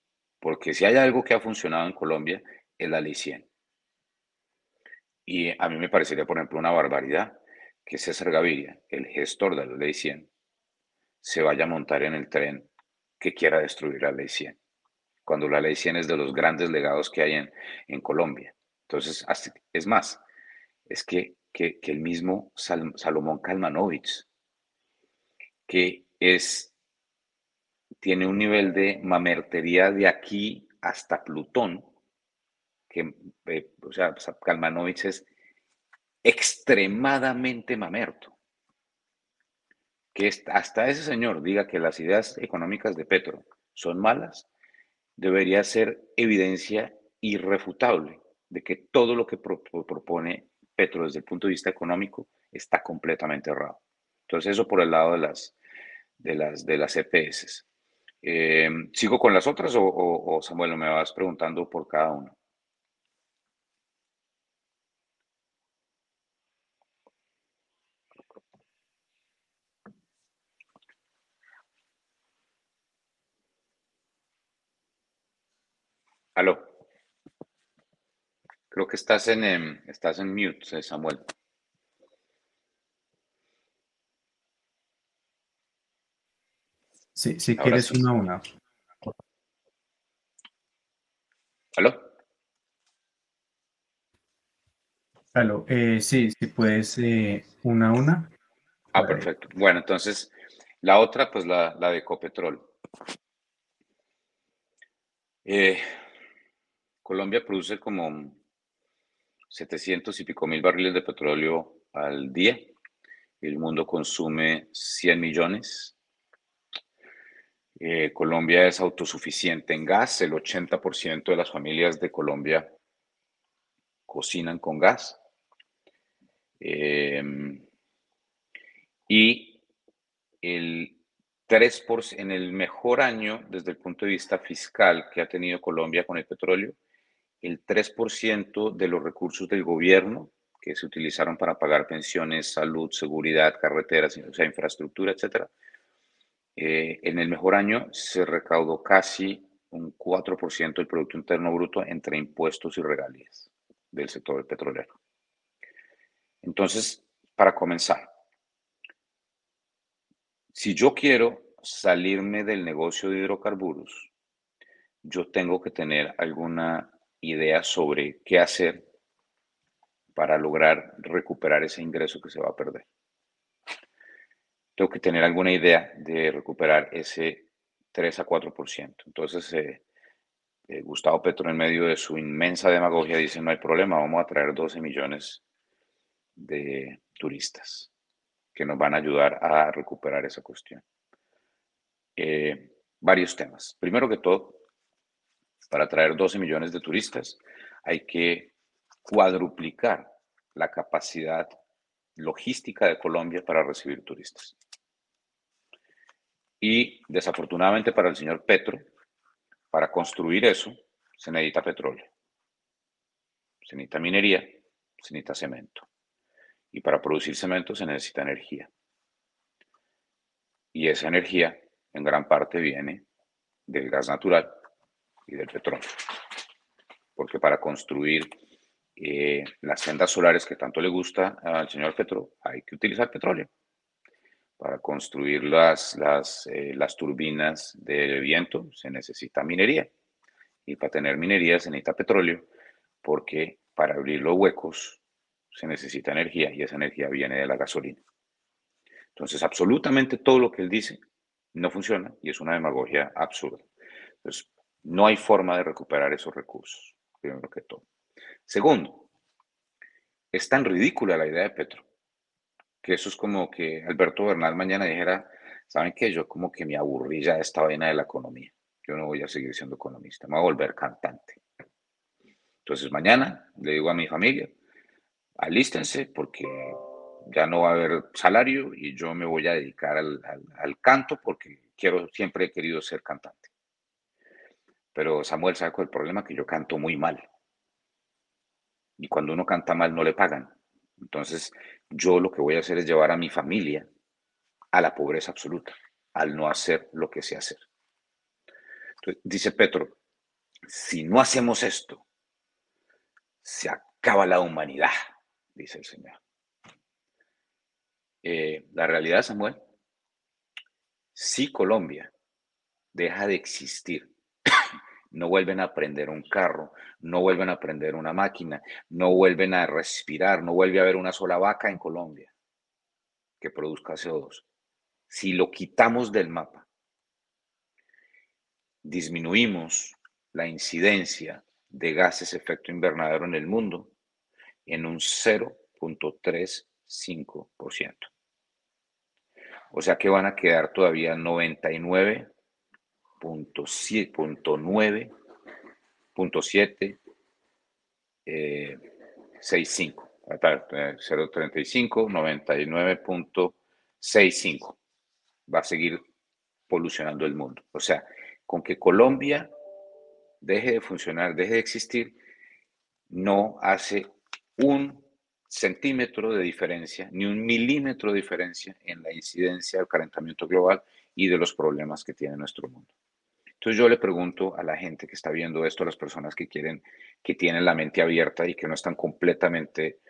Porque si hay algo que ha funcionado en Colombia, es la ley 100. Y a mí me parecería, por ejemplo, una barbaridad que César Gaviria, el gestor de la ley 100, se vaya a montar en el tren que quiera destruir la ley 100. Cuando la ley 100 es de los grandes legados que hay en, en Colombia. Entonces, es más, es que, el mismo Salomón Kalmanovich, que es, tiene un nivel de mamertería de aquí hasta Plutón, que, eh, o sea, Kalmanovich es extremadamente mamerto. Que hasta ese señor diga que las ideas económicas de Petro son malas, debería ser evidencia irrefutable de que todo lo que propone Petro desde el punto de vista económico está completamente errado. Entonces eso por el lado de las, de las, de las EPS. Eh, ¿Sigo con las otras o, o, Samuel me vas preguntando por cada una? Aló. Creo que estás en, em, estás en mute, Samuel. Sí, si quieres una a una. ¿Aló? Aló, eh, sí, si puedes, eh, una a una. Ah, Vale. perfecto. Bueno, entonces, la otra, pues la, la de Ecopetrol. Eh, Colombia produce como 700 y pico mil barriles de petróleo al día. El mundo consume 100 millones. Eh, Colombia es autosuficiente en gas. El 80% de las familias de Colombia cocinan con gas. Eh, y el 3%, en el mejor año desde el punto de vista fiscal que ha tenido Colombia con el petróleo, el 3% de los recursos del gobierno que se utilizaron para pagar pensiones, salud, seguridad, carreteras, o sea, infraestructura, etcétera, eh, en el mejor año se recaudó casi un 4% del Producto Interno Bruto entre impuestos y regalías del sector petrolero. Entonces, para comenzar, si yo quiero salirme del negocio de hidrocarburos, yo tengo que tener alguna idea sobre qué hacer para lograr recuperar ese ingreso que se va a perder. Tengo que tener alguna idea de recuperar ese 3 a 4%. Entonces, eh, eh, Gustavo Petro, en medio de su inmensa demagogia, dice, no hay problema, vamos a traer 12 millones de turistas que nos van a ayudar a recuperar esa cuestión. Eh, varios temas. Primero que todo, para traer 12 millones de turistas, hay que cuadruplicar la capacidad logística de Colombia para recibir turistas. Y desafortunadamente para el señor Petro, para construir eso se necesita petróleo, se necesita minería, se necesita cemento. Y para producir cemento se necesita energía. Y esa energía en gran parte viene del gas natural y del petróleo. Porque para construir eh, las sendas solares que tanto le gusta al señor Petro, hay que utilizar petróleo. Para construir las, las, eh, las turbinas de viento se necesita minería. Y para tener minería se necesita petróleo, porque para abrir los huecos se necesita energía y esa energía viene de la gasolina. Entonces, absolutamente todo lo que él dice no funciona y es una demagogia absurda. Entonces, no hay forma de recuperar esos recursos, primero que todo. Segundo, es tan ridícula la idea de Petro, que eso es como que Alberto Bernal mañana dijera, ¿saben qué? Yo como que me aburrí ya de esta vaina de la economía. Yo no voy a seguir siendo economista, me voy a volver cantante. Entonces mañana le digo a mi familia, alístense porque ya no va a haber salario y yo me voy a dedicar al, al, al canto porque quiero, siempre he querido ser cantante. Pero Samuel sacó el problema que yo canto muy mal. Y cuando uno canta mal no le pagan. Entonces yo lo que voy a hacer es llevar a mi familia a la pobreza absoluta, al no hacer lo que sé hacer. Dice Petro, si no hacemos esto, se acaba la humanidad, dice el Señor. Eh, la realidad, Samuel, si Colombia deja de existir, no vuelven a aprender un carro, no vuelven a aprender una máquina, no vuelven a respirar, no vuelve a haber una sola vaca en Colombia que produzca CO2. Si lo quitamos del mapa, disminuimos la incidencia de gases efecto invernadero en el mundo en un 0.35%. O sea que van a quedar todavía 99.9.7 eh, 65. 0.35, 99.65. Va a seguir polucionando el mundo. O sea, con que Colombia deje de funcionar, deje de existir, no hace un centímetro de diferencia, ni un milímetro de diferencia en la incidencia del calentamiento global y de los problemas que tiene nuestro mundo. Entonces yo le pregunto a la gente que está viendo esto, a las personas que quieren, que tienen la mente abierta y que no están completamente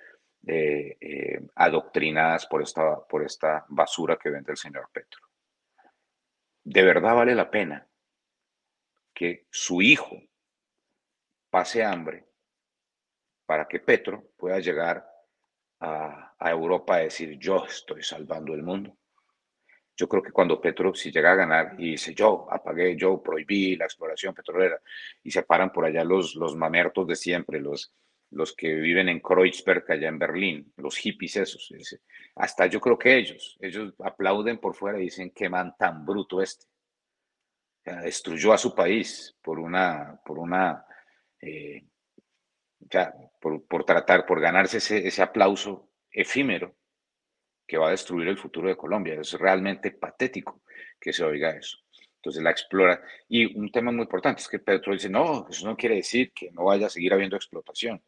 eh, eh, adoctrinadas por esta, por esta basura que vende el señor Petro. ¿De verdad vale la pena que su hijo pase hambre para que Petro pueda llegar a, a Europa a decir yo estoy salvando el mundo. Yo creo que cuando Petro, si llega a ganar y dice yo apagué, yo prohibí la exploración petrolera y se paran por allá los, los mamertos de siempre, los, los que viven en Kreuzberg, allá en Berlín, los hippies esos. Hasta yo creo que ellos, ellos aplauden por fuera y dicen qué man tan bruto este. destruyó a su país por una, por una, eh, ya, por, por, tratar, por ganarse ese, ese aplauso efímero que va a destruir el futuro de Colombia. Es realmente patético que se oiga eso. Entonces la explora. Y un tema muy importante es que Petro dice, no, eso no quiere decir que no vaya a seguir habiendo explotación.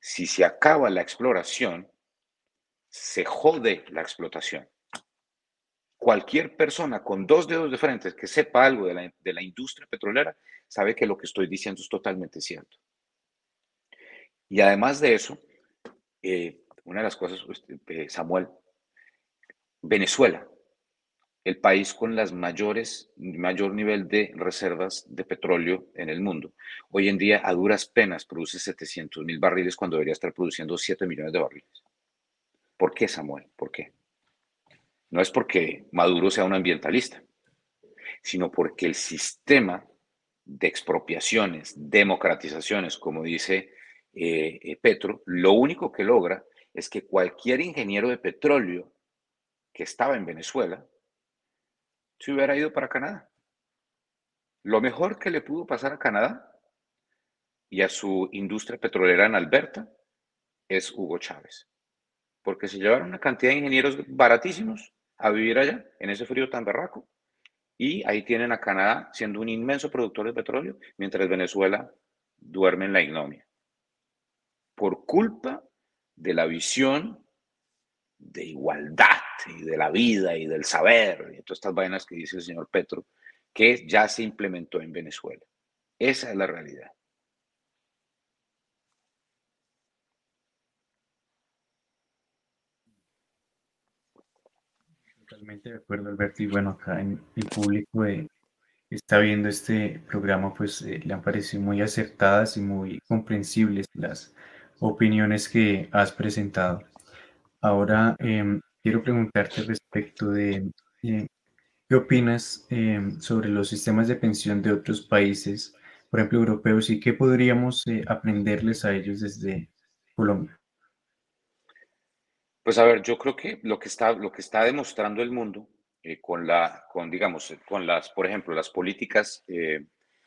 Si se acaba la exploración, se jode la explotación. Cualquier persona con dos dedos de frente que sepa algo de la, de la industria petrolera sabe que lo que estoy diciendo es totalmente cierto. Y además de eso, eh, una de las cosas, este, Samuel, Venezuela, el país con las mayores, mayor nivel de reservas de petróleo en el mundo. Hoy en día, a duras penas, produce 700 mil barriles cuando debería estar produciendo 7 millones de barriles. ¿Por qué, Samuel? ¿Por qué? No es porque Maduro sea un ambientalista, sino porque el sistema de expropiaciones, democratizaciones, como dice eh, eh, Petro, lo único que logra es que cualquier ingeniero de petróleo que estaba en Venezuela se hubiera ido para Canadá. Lo mejor que le pudo pasar a Canadá y a su industria petrolera en Alberta es Hugo Chávez. Porque se llevaron una cantidad de ingenieros baratísimos a vivir allá, en ese frío tan berraco. Y ahí tienen a Canadá siendo un inmenso productor de petróleo, mientras Venezuela duerme en la ignomia. Por culpa de la visión de igualdad y de la vida y del saber y todas estas vainas que dice el señor Petro, que ya se implementó en Venezuela. Esa es la realidad. Totalmente de acuerdo, Alberto. Y bueno, acá en el público eh, está viendo este programa, pues eh, le han parecido muy acertadas y muy comprensibles las opiniones que has presentado. Ahora em, quiero preguntarte respecto de eh, qué opinas em, sobre los sistemas de pensión de otros países, por ejemplo, europeos, y qué podríamos eh, aprenderles a ellos desde Colombia. Pues a ver, yo creo que lo que está, lo que está demostrando el mundo eh, con la, con digamos, con las, por ejemplo, las políticas de,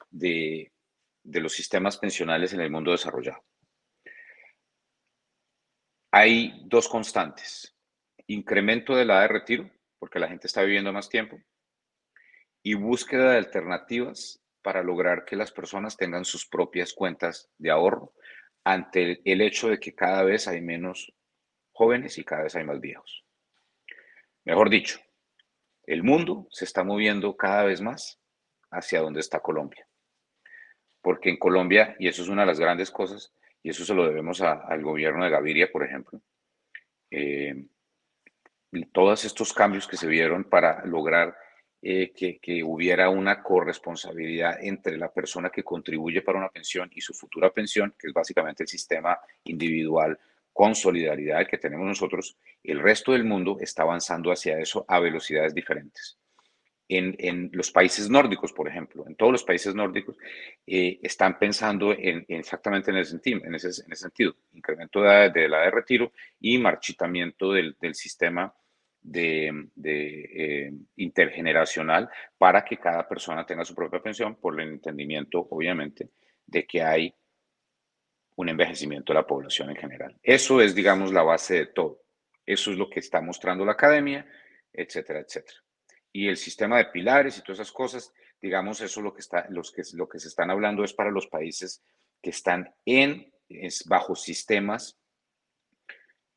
de los sistemas pensionales en el mundo desarrollado hay dos constantes. Incremento de la edad de retiro, porque la gente está viviendo más tiempo, y búsqueda de alternativas para lograr que las personas tengan sus propias cuentas de ahorro ante el hecho de que cada vez hay menos jóvenes y cada vez hay más viejos. Mejor dicho, el mundo se está moviendo cada vez más hacia donde está Colombia. Porque en Colombia, y eso es una de las grandes cosas, y eso se lo debemos al gobierno de Gaviria, por ejemplo. Eh, todos estos cambios que se vieron para lograr eh, que, que, hubiera una corresponsabilidad entre la persona que contribuye para una pensión y su futura pensión, que es básicamente el sistema individual con solidaridad que tenemos nosotros, el resto del mundo está avanzando hacia eso a velocidades diferentes en, los países nórdicos, por ejemplo, en todos los países nórdicos, eh, están pensando en, exactamente en ese, en, ese, en ese, sentido, incremento de, de, la de retiro y marchitamiento del, del sistema de, de eh, intergeneracional para que cada persona tenga su propia pensión por el entendimiento, obviamente, de que hay un envejecimiento de la población en general. Eso es, digamos, la base de todo. Eso es lo que está mostrando la academia, etcétera, etcétera y el sistema de pilares y todas esas cosas, digamos, eso lo que, está, los que, lo que se están hablando es para los países que están en, es bajo sistemas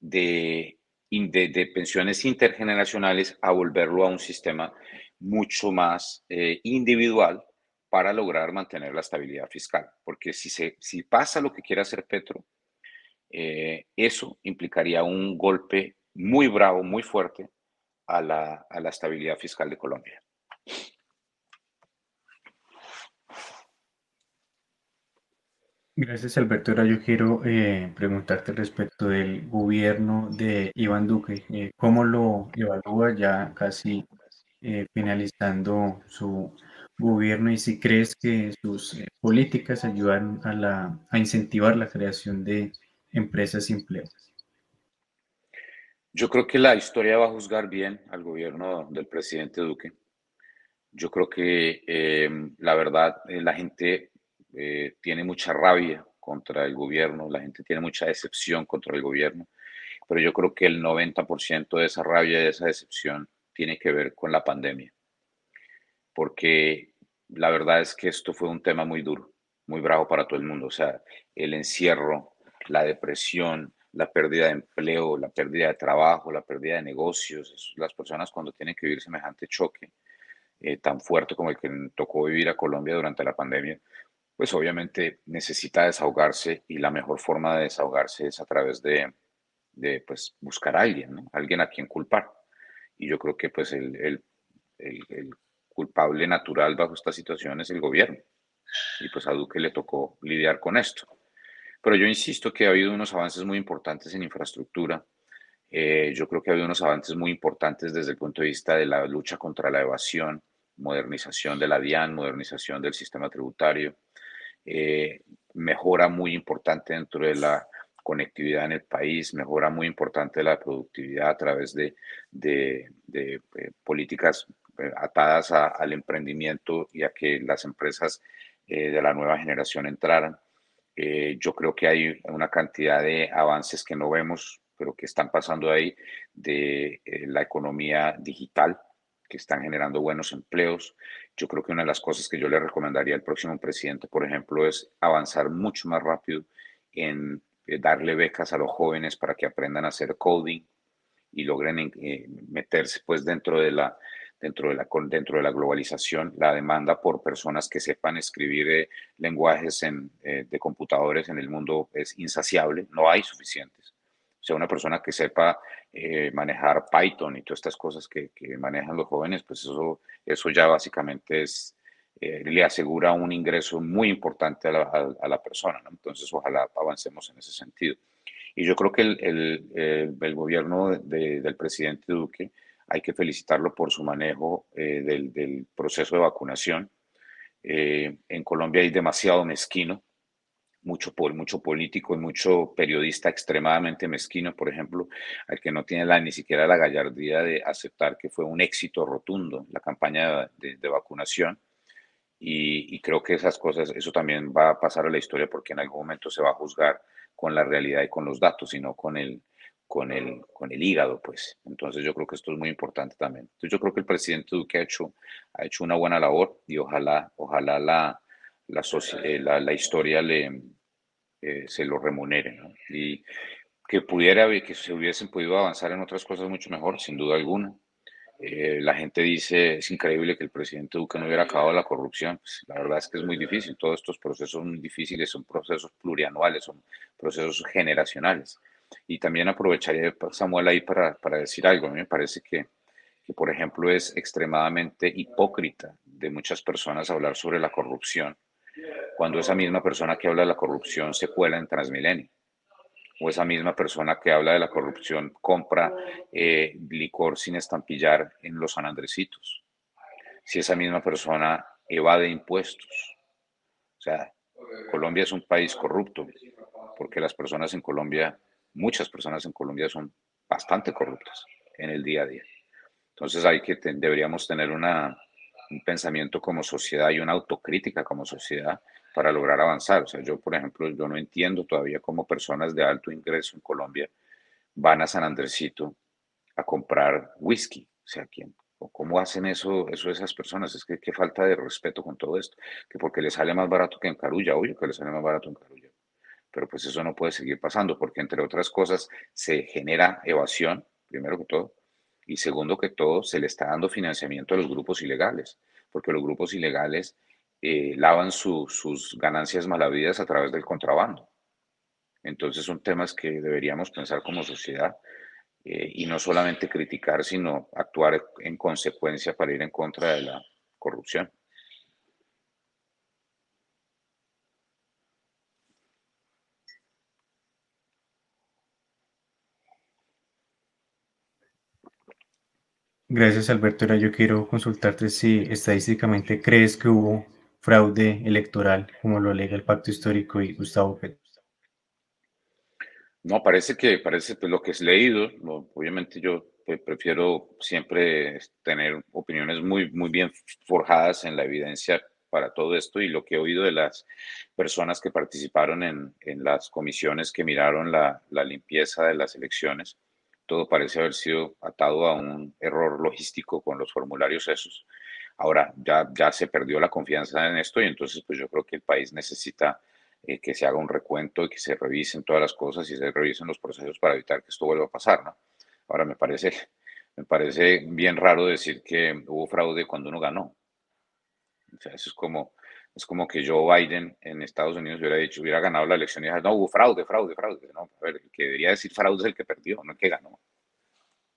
de, de, pensiones intergeneracionales a volverlo a un sistema mucho más eh, individual para lograr mantener la estabilidad fiscal. Porque si, se, si pasa lo que quiere hacer Petro, eh, eso implicaría un golpe muy bravo, muy fuerte a la, a la estabilidad fiscal de Colombia. Gracias, Alberto. Ahora yo quiero eh, preguntarte respecto del gobierno de Iván Duque. Eh, ¿Cómo lo evalúa ya casi eh, finalizando su gobierno y si crees que sus políticas ayudan a, la, a incentivar la creación de empresas y empleos? Yo creo que la historia va a juzgar bien al gobierno del presidente Duque. Yo creo que la verdad la gente eh, tiene mucha rabia contra el gobierno, la gente tiene mucha decepción contra el gobierno, pero yo creo que el 90% de esa rabia y de esa decepción tiene que ver con la pandemia, porque la verdad es que esto fue un tema muy duro, muy bravo para todo el mundo, o sea, el encierro, la depresión, la pérdida de empleo, la pérdida de trabajo, la pérdida de negocios, las personas cuando tienen que vivir semejante choque eh, tan fuerte como el que tocó vivir a Colombia durante la pandemia, pues obviamente necesita desahogarse y la mejor forma de desahogarse es a través de, de pues, buscar a alguien. Alguien a quien culpar. Y yo creo que pues el, el, el, culpable natural bajo esta situación es el gobierno. Y pues a Duque le tocó lidiar con esto. Pero yo insisto que ha habido unos avances muy importantes en infraestructura. Eh, yo creo que ha habido unos avances muy importantes desde el punto de vista de la lucha contra la evasión, modernización de la DIAN, modernización del sistema tributario. Eh, mejora muy importante dentro de la conectividad en el país, mejora muy importante la productividad a través de, de, eh, políticas atadas al emprendimiento y a que las empresas de la nueva generación entraran. Yo creo que hay una cantidad de avances que no vemos, pero que están pasando ahí, de la economía digital, que están generando buenos empleos. Yo creo que una de las cosas que yo le recomendaría al próximo presidente, por ejemplo, es avanzar mucho más rápido en eh, darle becas a los jóvenes para que aprendan a hacer coding y logren eh, meterse pues dentro de la dentro de la dentro de la globalización la demanda por personas que sepan escribir eh, lenguajes en, de computadores en el mundo es insaciable no hay suficientes o sea una persona que sepa eh, manejar Python y todas estas cosas que, manejan los jóvenes, pues eso, eso ya básicamente es, eh, le asegura un ingreso muy importante a la, a, la persona. Entonces, ojalá avancemos en ese sentido. Y yo creo que el, el, el, gobierno del presidente Duque hay que felicitarlo por su manejo eh, del, del, proceso de vacunación. en Colombia hay demasiado mezquino mucho, mucho político y mucho periodista extremadamente mezquino, por ejemplo, al que no tiene la, ni siquiera la gallardía de aceptar que fue un éxito rotundo la campaña de, vacunación. Y, creo que esas cosas, eso también va a pasar a la historia porque en algún momento se va a juzgar con la realidad y con los datos y no con el, con el, con el hígado, pues. Entonces yo creo que esto es muy importante también. Entonces yo creo que el presidente Duque ha hecho, ha hecho una buena labor y ojalá, ojalá la, la, eh, la, la historia le, eh, se lo remunere, Y que pudiera, que se hubiesen podido avanzar en otras cosas mucho mejor, sin duda alguna. Eh, la gente dice, es increíble que el presidente Duque no hubiera acabado la corrupción. Pues, la verdad es que es muy difícil. Todos estos procesos son difíciles, son procesos plurianuales, son procesos generacionales. Y también aprovecharía, Samuel, ahí para, para decir algo. A mí me parece que, que, por ejemplo, es extremadamente hipócrita de muchas personas hablar sobre la corrupción cuando esa misma persona que habla de la corrupción se cuela en Transmilenio, o esa misma persona que habla de la corrupción compra eh, licor sin estampillar en los San Andresitos, si esa misma persona evade impuestos. O sea, Colombia es un país corrupto, porque las personas en Colombia, muchas personas en Colombia son bastante corruptas en el día a día. Entonces hay que deberíamos tener un pensamiento como sociedad y una autocrítica como sociedad para lograr avanzar. O sea, yo, por ejemplo, yo no entiendo todavía cómo personas de alto ingreso en Colombia van a San Andresito a comprar whisky. O sea, ¿quién, ¿cómo hacen eso, eso esas personas? Es que qué falta de respeto con todo esto. Que porque les sale más barato que en Carulla, obvio que les sale más barato en Carulla. Pero pues eso no puede seguir pasando porque, entre otras cosas, se genera evasión, primero que todo, y segundo que todo, se le está dando financiamiento a los grupos ilegales, porque los grupos ilegales eh, lavan sus ganancias malavidas a través del contrabando. Entonces son temas que deberíamos pensar como sociedad eh, y no solamente criticar, sino actuar en consecuencia para ir en contra de la corrupción. Gracias, Alberto. Ahora yo quiero consultarte si estadísticamente crees que hubo fraude electoral, como lo alega el Pacto Histórico y Gustavo Petro. No, parece que, parece pues, lo que es leído, obviamente yo pues, prefiero siempre tener opiniones muy, muy bien forjadas en la evidencia para todo esto y lo que he oído de las personas que participaron en, las comisiones que miraron la, limpieza de las elecciones, todo parece haber sido atado a un error logístico con los formularios esos. Ahora ya, ya se perdió la confianza en esto y entonces pues yo creo que el país necesita eh, que se haga un recuento y que se revisen todas las cosas y se revisen los procesos para evitar que esto vuelva a pasar, ¿no? Ahora me parece, me parece bien raro decir que hubo fraude cuando uno ganó. O sea, eso es como, es como que Joe Biden en Estados Unidos hubiera dicho, hubiera ganado la elección y dijera, no, hubo fraude, fraude, fraude. No, a ver, el que debería decir fraude es el que perdió, no el que ganó.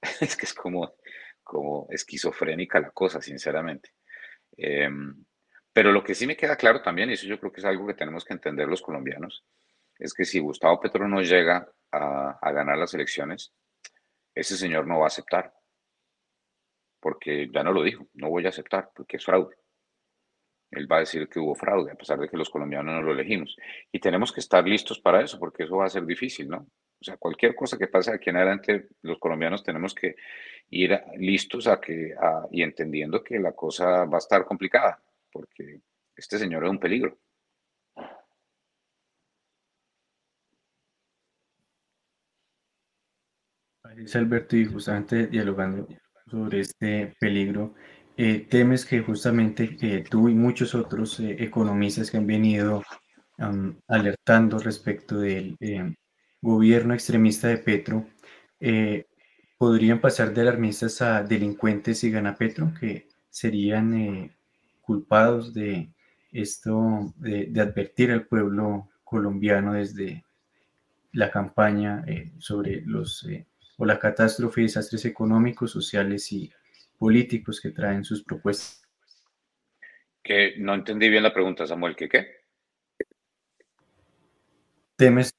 es que es como, como esquizofrénica la cosa, sinceramente. Eh, pero lo que sí me queda claro también, y eso yo creo que es algo que tenemos que entender los colombianos, es que si Gustavo Petro no llega a, ganar las elecciones, ese señor no va a aceptar. Porque ya no lo dijo, no voy a aceptar, porque es fraude. Él va a decir que hubo fraude, a pesar de que los colombianos no lo elegimos. Y tenemos que estar listos para eso, porque eso va a ser difícil, ¿no? O sea, cualquier cosa que pase aquí en adelante, los colombianos tenemos que ir listos a que, y entendiendo que la cosa va a estar complicada porque este señor es un peligro. Es Alberto, y justamente dialogando sobre este peligro, eh, temes que justamente eh, tú y muchos otros eh, economistas que han venido alertando respecto del gobierno extremista de Petro, podrían pasar de alarmistas a delincuentes si gana Petro, que serían culpados de esto, de, advertir al pueblo colombiano desde la campaña eh, sobre los eh, o la catástrofe y desastres económicos, sociales y políticos que traen sus propuestas. Que no entendí bien la pregunta, Samuel, ¿qué qué? Temes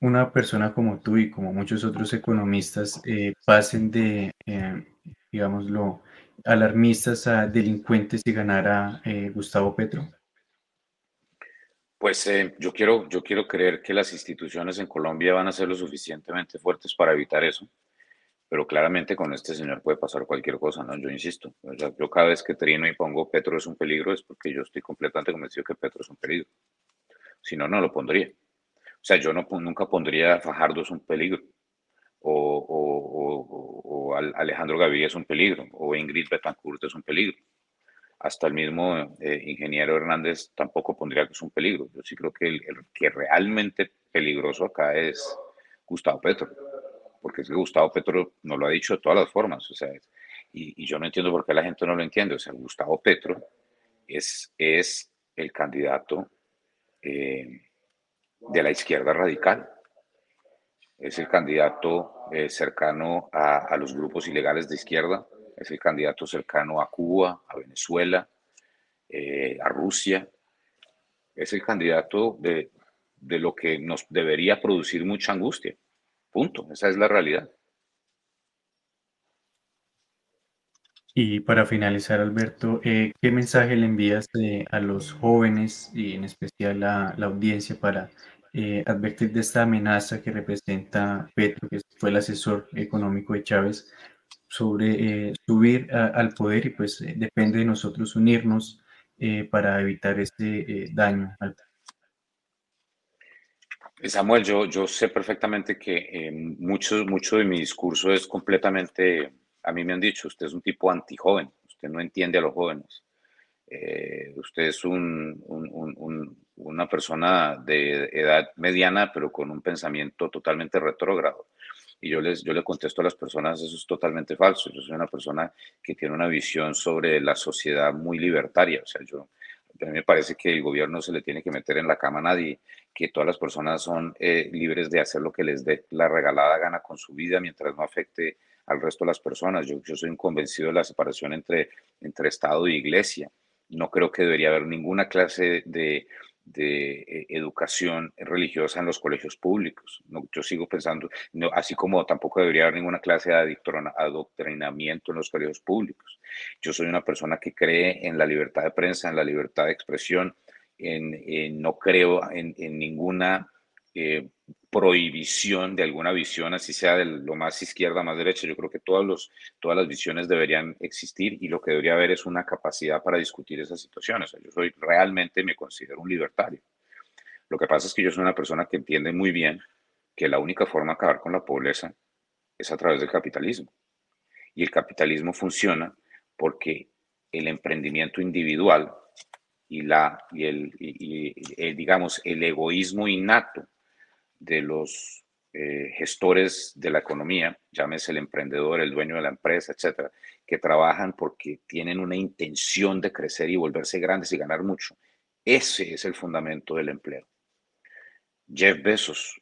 una persona como tú y como muchos otros economistas eh, pasen de, digámoslo, alarmistas a delincuentes si ganara eh, Gustavo Petro? Pues eh, yo, quiero, yo quiero creer que las instituciones en Colombia van a ser lo suficientemente fuertes para evitar eso, pero claramente con este señor puede pasar cualquier cosa, ¿no? Yo insisto, yo cada vez que trino y pongo Petro es un peligro es porque yo estoy completamente convencido que Petro es un peligro. Si no, no lo pondría. O sea, yo no, nunca pondría Fajardo es un peligro o, Alejandro Gaviria es un peligro, o Ingrid Betancourt es un peligro. Hasta el mismo eh, ingeniero Hernández tampoco pondría que es un peligro. Yo sí creo que el, que realmente peligroso acá es Gustavo Petro, porque es que Gustavo Petro no lo ha dicho de todas las formas, o y, yo no entiendo por qué la gente no lo entiende. O sea, Gustavo Petro es, es el candidato eh, de la izquierda radical es el candidato eh, cercano a, los grupos ilegales de izquierda, es el candidato cercano a Cuba, a Venezuela, eh, a Rusia, es el candidato de, de, lo que nos debería producir mucha angustia. Punto, esa es la realidad. Y para finalizar, Alberto, eh, ¿qué mensaje le envías a los jóvenes y en especial a la audiencia para eh, advertir de esta amenaza que representa Petro, que fue el asesor económico de Chávez, sobre eh, subir al poder y pues eh, depende de nosotros unirnos para evitar este daño. Samuel, yo, yo sé perfectamente que mucho, mucho de mi discurso es completamente, a mí me han dicho, usted es un tipo antijoven, usted no entiende a los jóvenes. usted es un, una persona de edad mediana, pero con un pensamiento totalmente retrógrado. Y yo les, yo le contesto a las personas, eso es totalmente falso. Yo soy una persona que tiene una visión sobre la sociedad muy libertaria. O sea, yo, a mí me parece que el gobierno se le tiene que meter en la cama a nadie, que todas las personas son eh, libres de hacer lo que les dé la regalada gana con su vida mientras no afecte al resto de las personas. Yo, soy un convencido de la separación entre, entre Estado y Iglesia. No creo que debería haber ninguna clase de, de eh, educación religiosa en los colegios públicos. No, yo sigo pensando, así como tampoco debería haber ninguna clase de adoctrinamiento en los colegios públicos. Yo soy una persona que cree en la libertad de prensa, en la libertad de expresión, no creo en, ninguna eh, prohibición de alguna visión, así sea de lo más izquierda, más derecha. Yo creo que todos los, todas las visiones deberían existir y lo que debería haber es una capacidad para discutir esas situaciones. yo soy realmente, me considero un libertario. Lo que pasa es que yo soy una persona que entiende muy bien que la única forma de acabar con la pobreza es a través del capitalismo. Y el capitalismo funciona porque el emprendimiento individual y, la, y el, y, digamos, el egoísmo innato de los eh, gestores de la economía, llámese el emprendedor, el dueño de la empresa, etcétera, que trabajan porque tienen una intención de crecer y volverse grandes y ganar mucho. Ese es el fundamento del empleo. Jeff Bezos,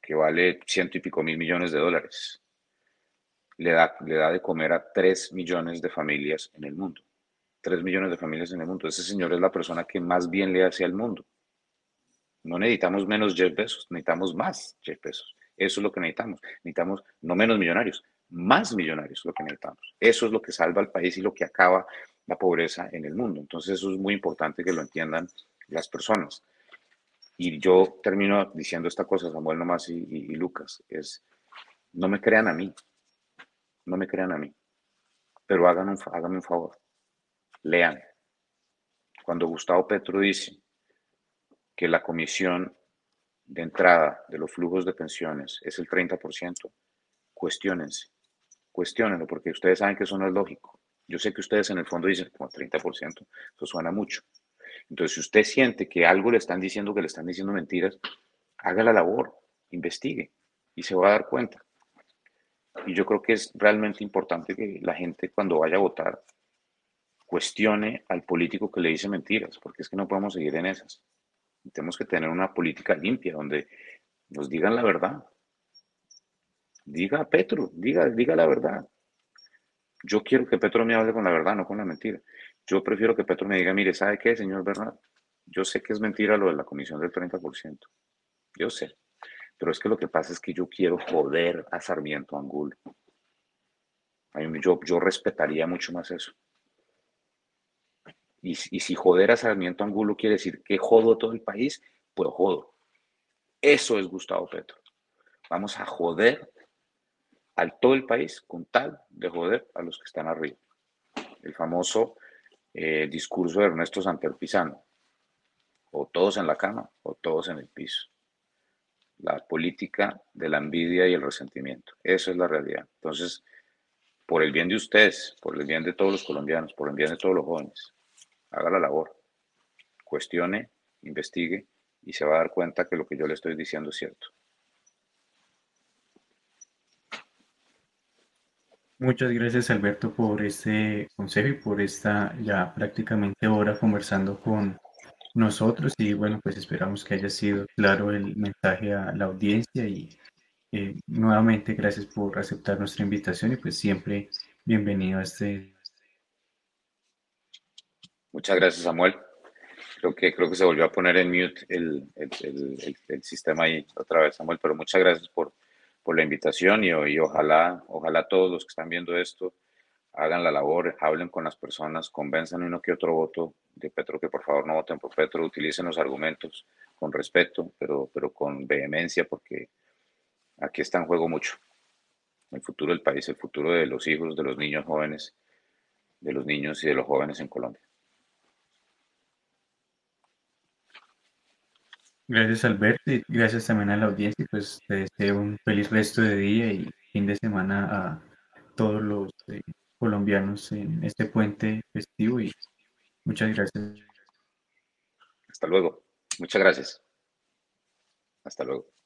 que vale ciento y pico mil millones de dólares, le da, le da de comer a tres millones de familias en el mundo. Tres millones de familias en el mundo. Ese señor es la persona que más bien le hace al mundo. No necesitamos menos Jeff Bezos, necesitamos más Jeff Bezos. Eso es lo que necesitamos. Necesitamos no menos millonarios, más millonarios lo que necesitamos. Eso es lo que salva al país y lo que acaba la pobreza en el mundo. Entonces eso es muy importante que lo entiendan las personas. Y yo termino diciendo esta cosa, Samuel nomás y, y Lucas, es, no me crean a mí, no me crean a mí, pero hagan un, háganme un favor, lean. Cuando Gustavo Petro dice que la comisión de entrada de los flujos de pensiones es el 30%, cuestionense, cuestionenlo, porque ustedes saben que eso no es lógico. Yo sé que ustedes en el fondo dicen como 30%, eso suena mucho. Entonces, si usted siente que algo le están diciendo, que le están diciendo mentiras, haga la labor, investigue y se va a dar cuenta. Y yo creo que es realmente importante que la gente cuando vaya a votar cuestione al político que le dice mentiras, porque es que no podemos seguir en esas. Tenemos que tener una política limpia donde nos digan la verdad. Diga a Petro, diga, diga la verdad. Yo quiero que Petro me hable con la verdad, no con la mentira. Yo prefiero que Petro me diga, mire, ¿sabe qué, señor Bernal? Yo sé que es mentira lo de la comisión del 30%. Yo sé. Pero es que lo que pasa es que yo quiero joder a Sarmiento Angulo. Yo, yo respetaría mucho más eso. Y, si joder a Sarmiento Angulo quiere decir que jodo todo el país, pues jodo. Eso es Gustavo Petro. Vamos a joder al todo el país con tal de joder a los que están arriba. El famoso eh, discurso de Ernesto Santer Pizano. O todos en la cama o todos en el piso. La política de la envidia y el resentimiento. Eso es la realidad. Entonces, por el bien de ustedes, por el bien de todos los colombianos, por el bien de todos los jóvenes, haga la labor, cuestione, investigue y se va a dar cuenta que lo que yo le estoy diciendo es cierto. Muchas gracias Alberto por este consejo y por esta ya prácticamente hora conversando con nosotros y bueno pues esperamos que haya sido claro el mensaje a la audiencia y eh, nuevamente gracias por aceptar nuestra invitación y pues siempre bienvenido a este Muchas gracias, Samuel. Creo que, creo que se volvió a poner en mute el, sistema ahí otra vez, Samuel, pero muchas gracias por, por la invitación y, y, ojalá, ojalá todos los que están viendo esto hagan la labor, hablen con las personas, convenzan uno que otro voto de Petro, que por favor no voten por Petro, utilicen los argumentos con respeto, pero, pero con vehemencia, porque aquí está en juego mucho. El futuro del país, el futuro de los hijos, de los niños jóvenes, de los niños y de los jóvenes en Colombia. Gracias Alberto y gracias también a la audiencia. Pues te deseo un feliz resto de día y fin de semana a todos los eh, colombianos en este puente festivo y muchas gracias. Hasta luego. Muchas gracias. Hasta luego.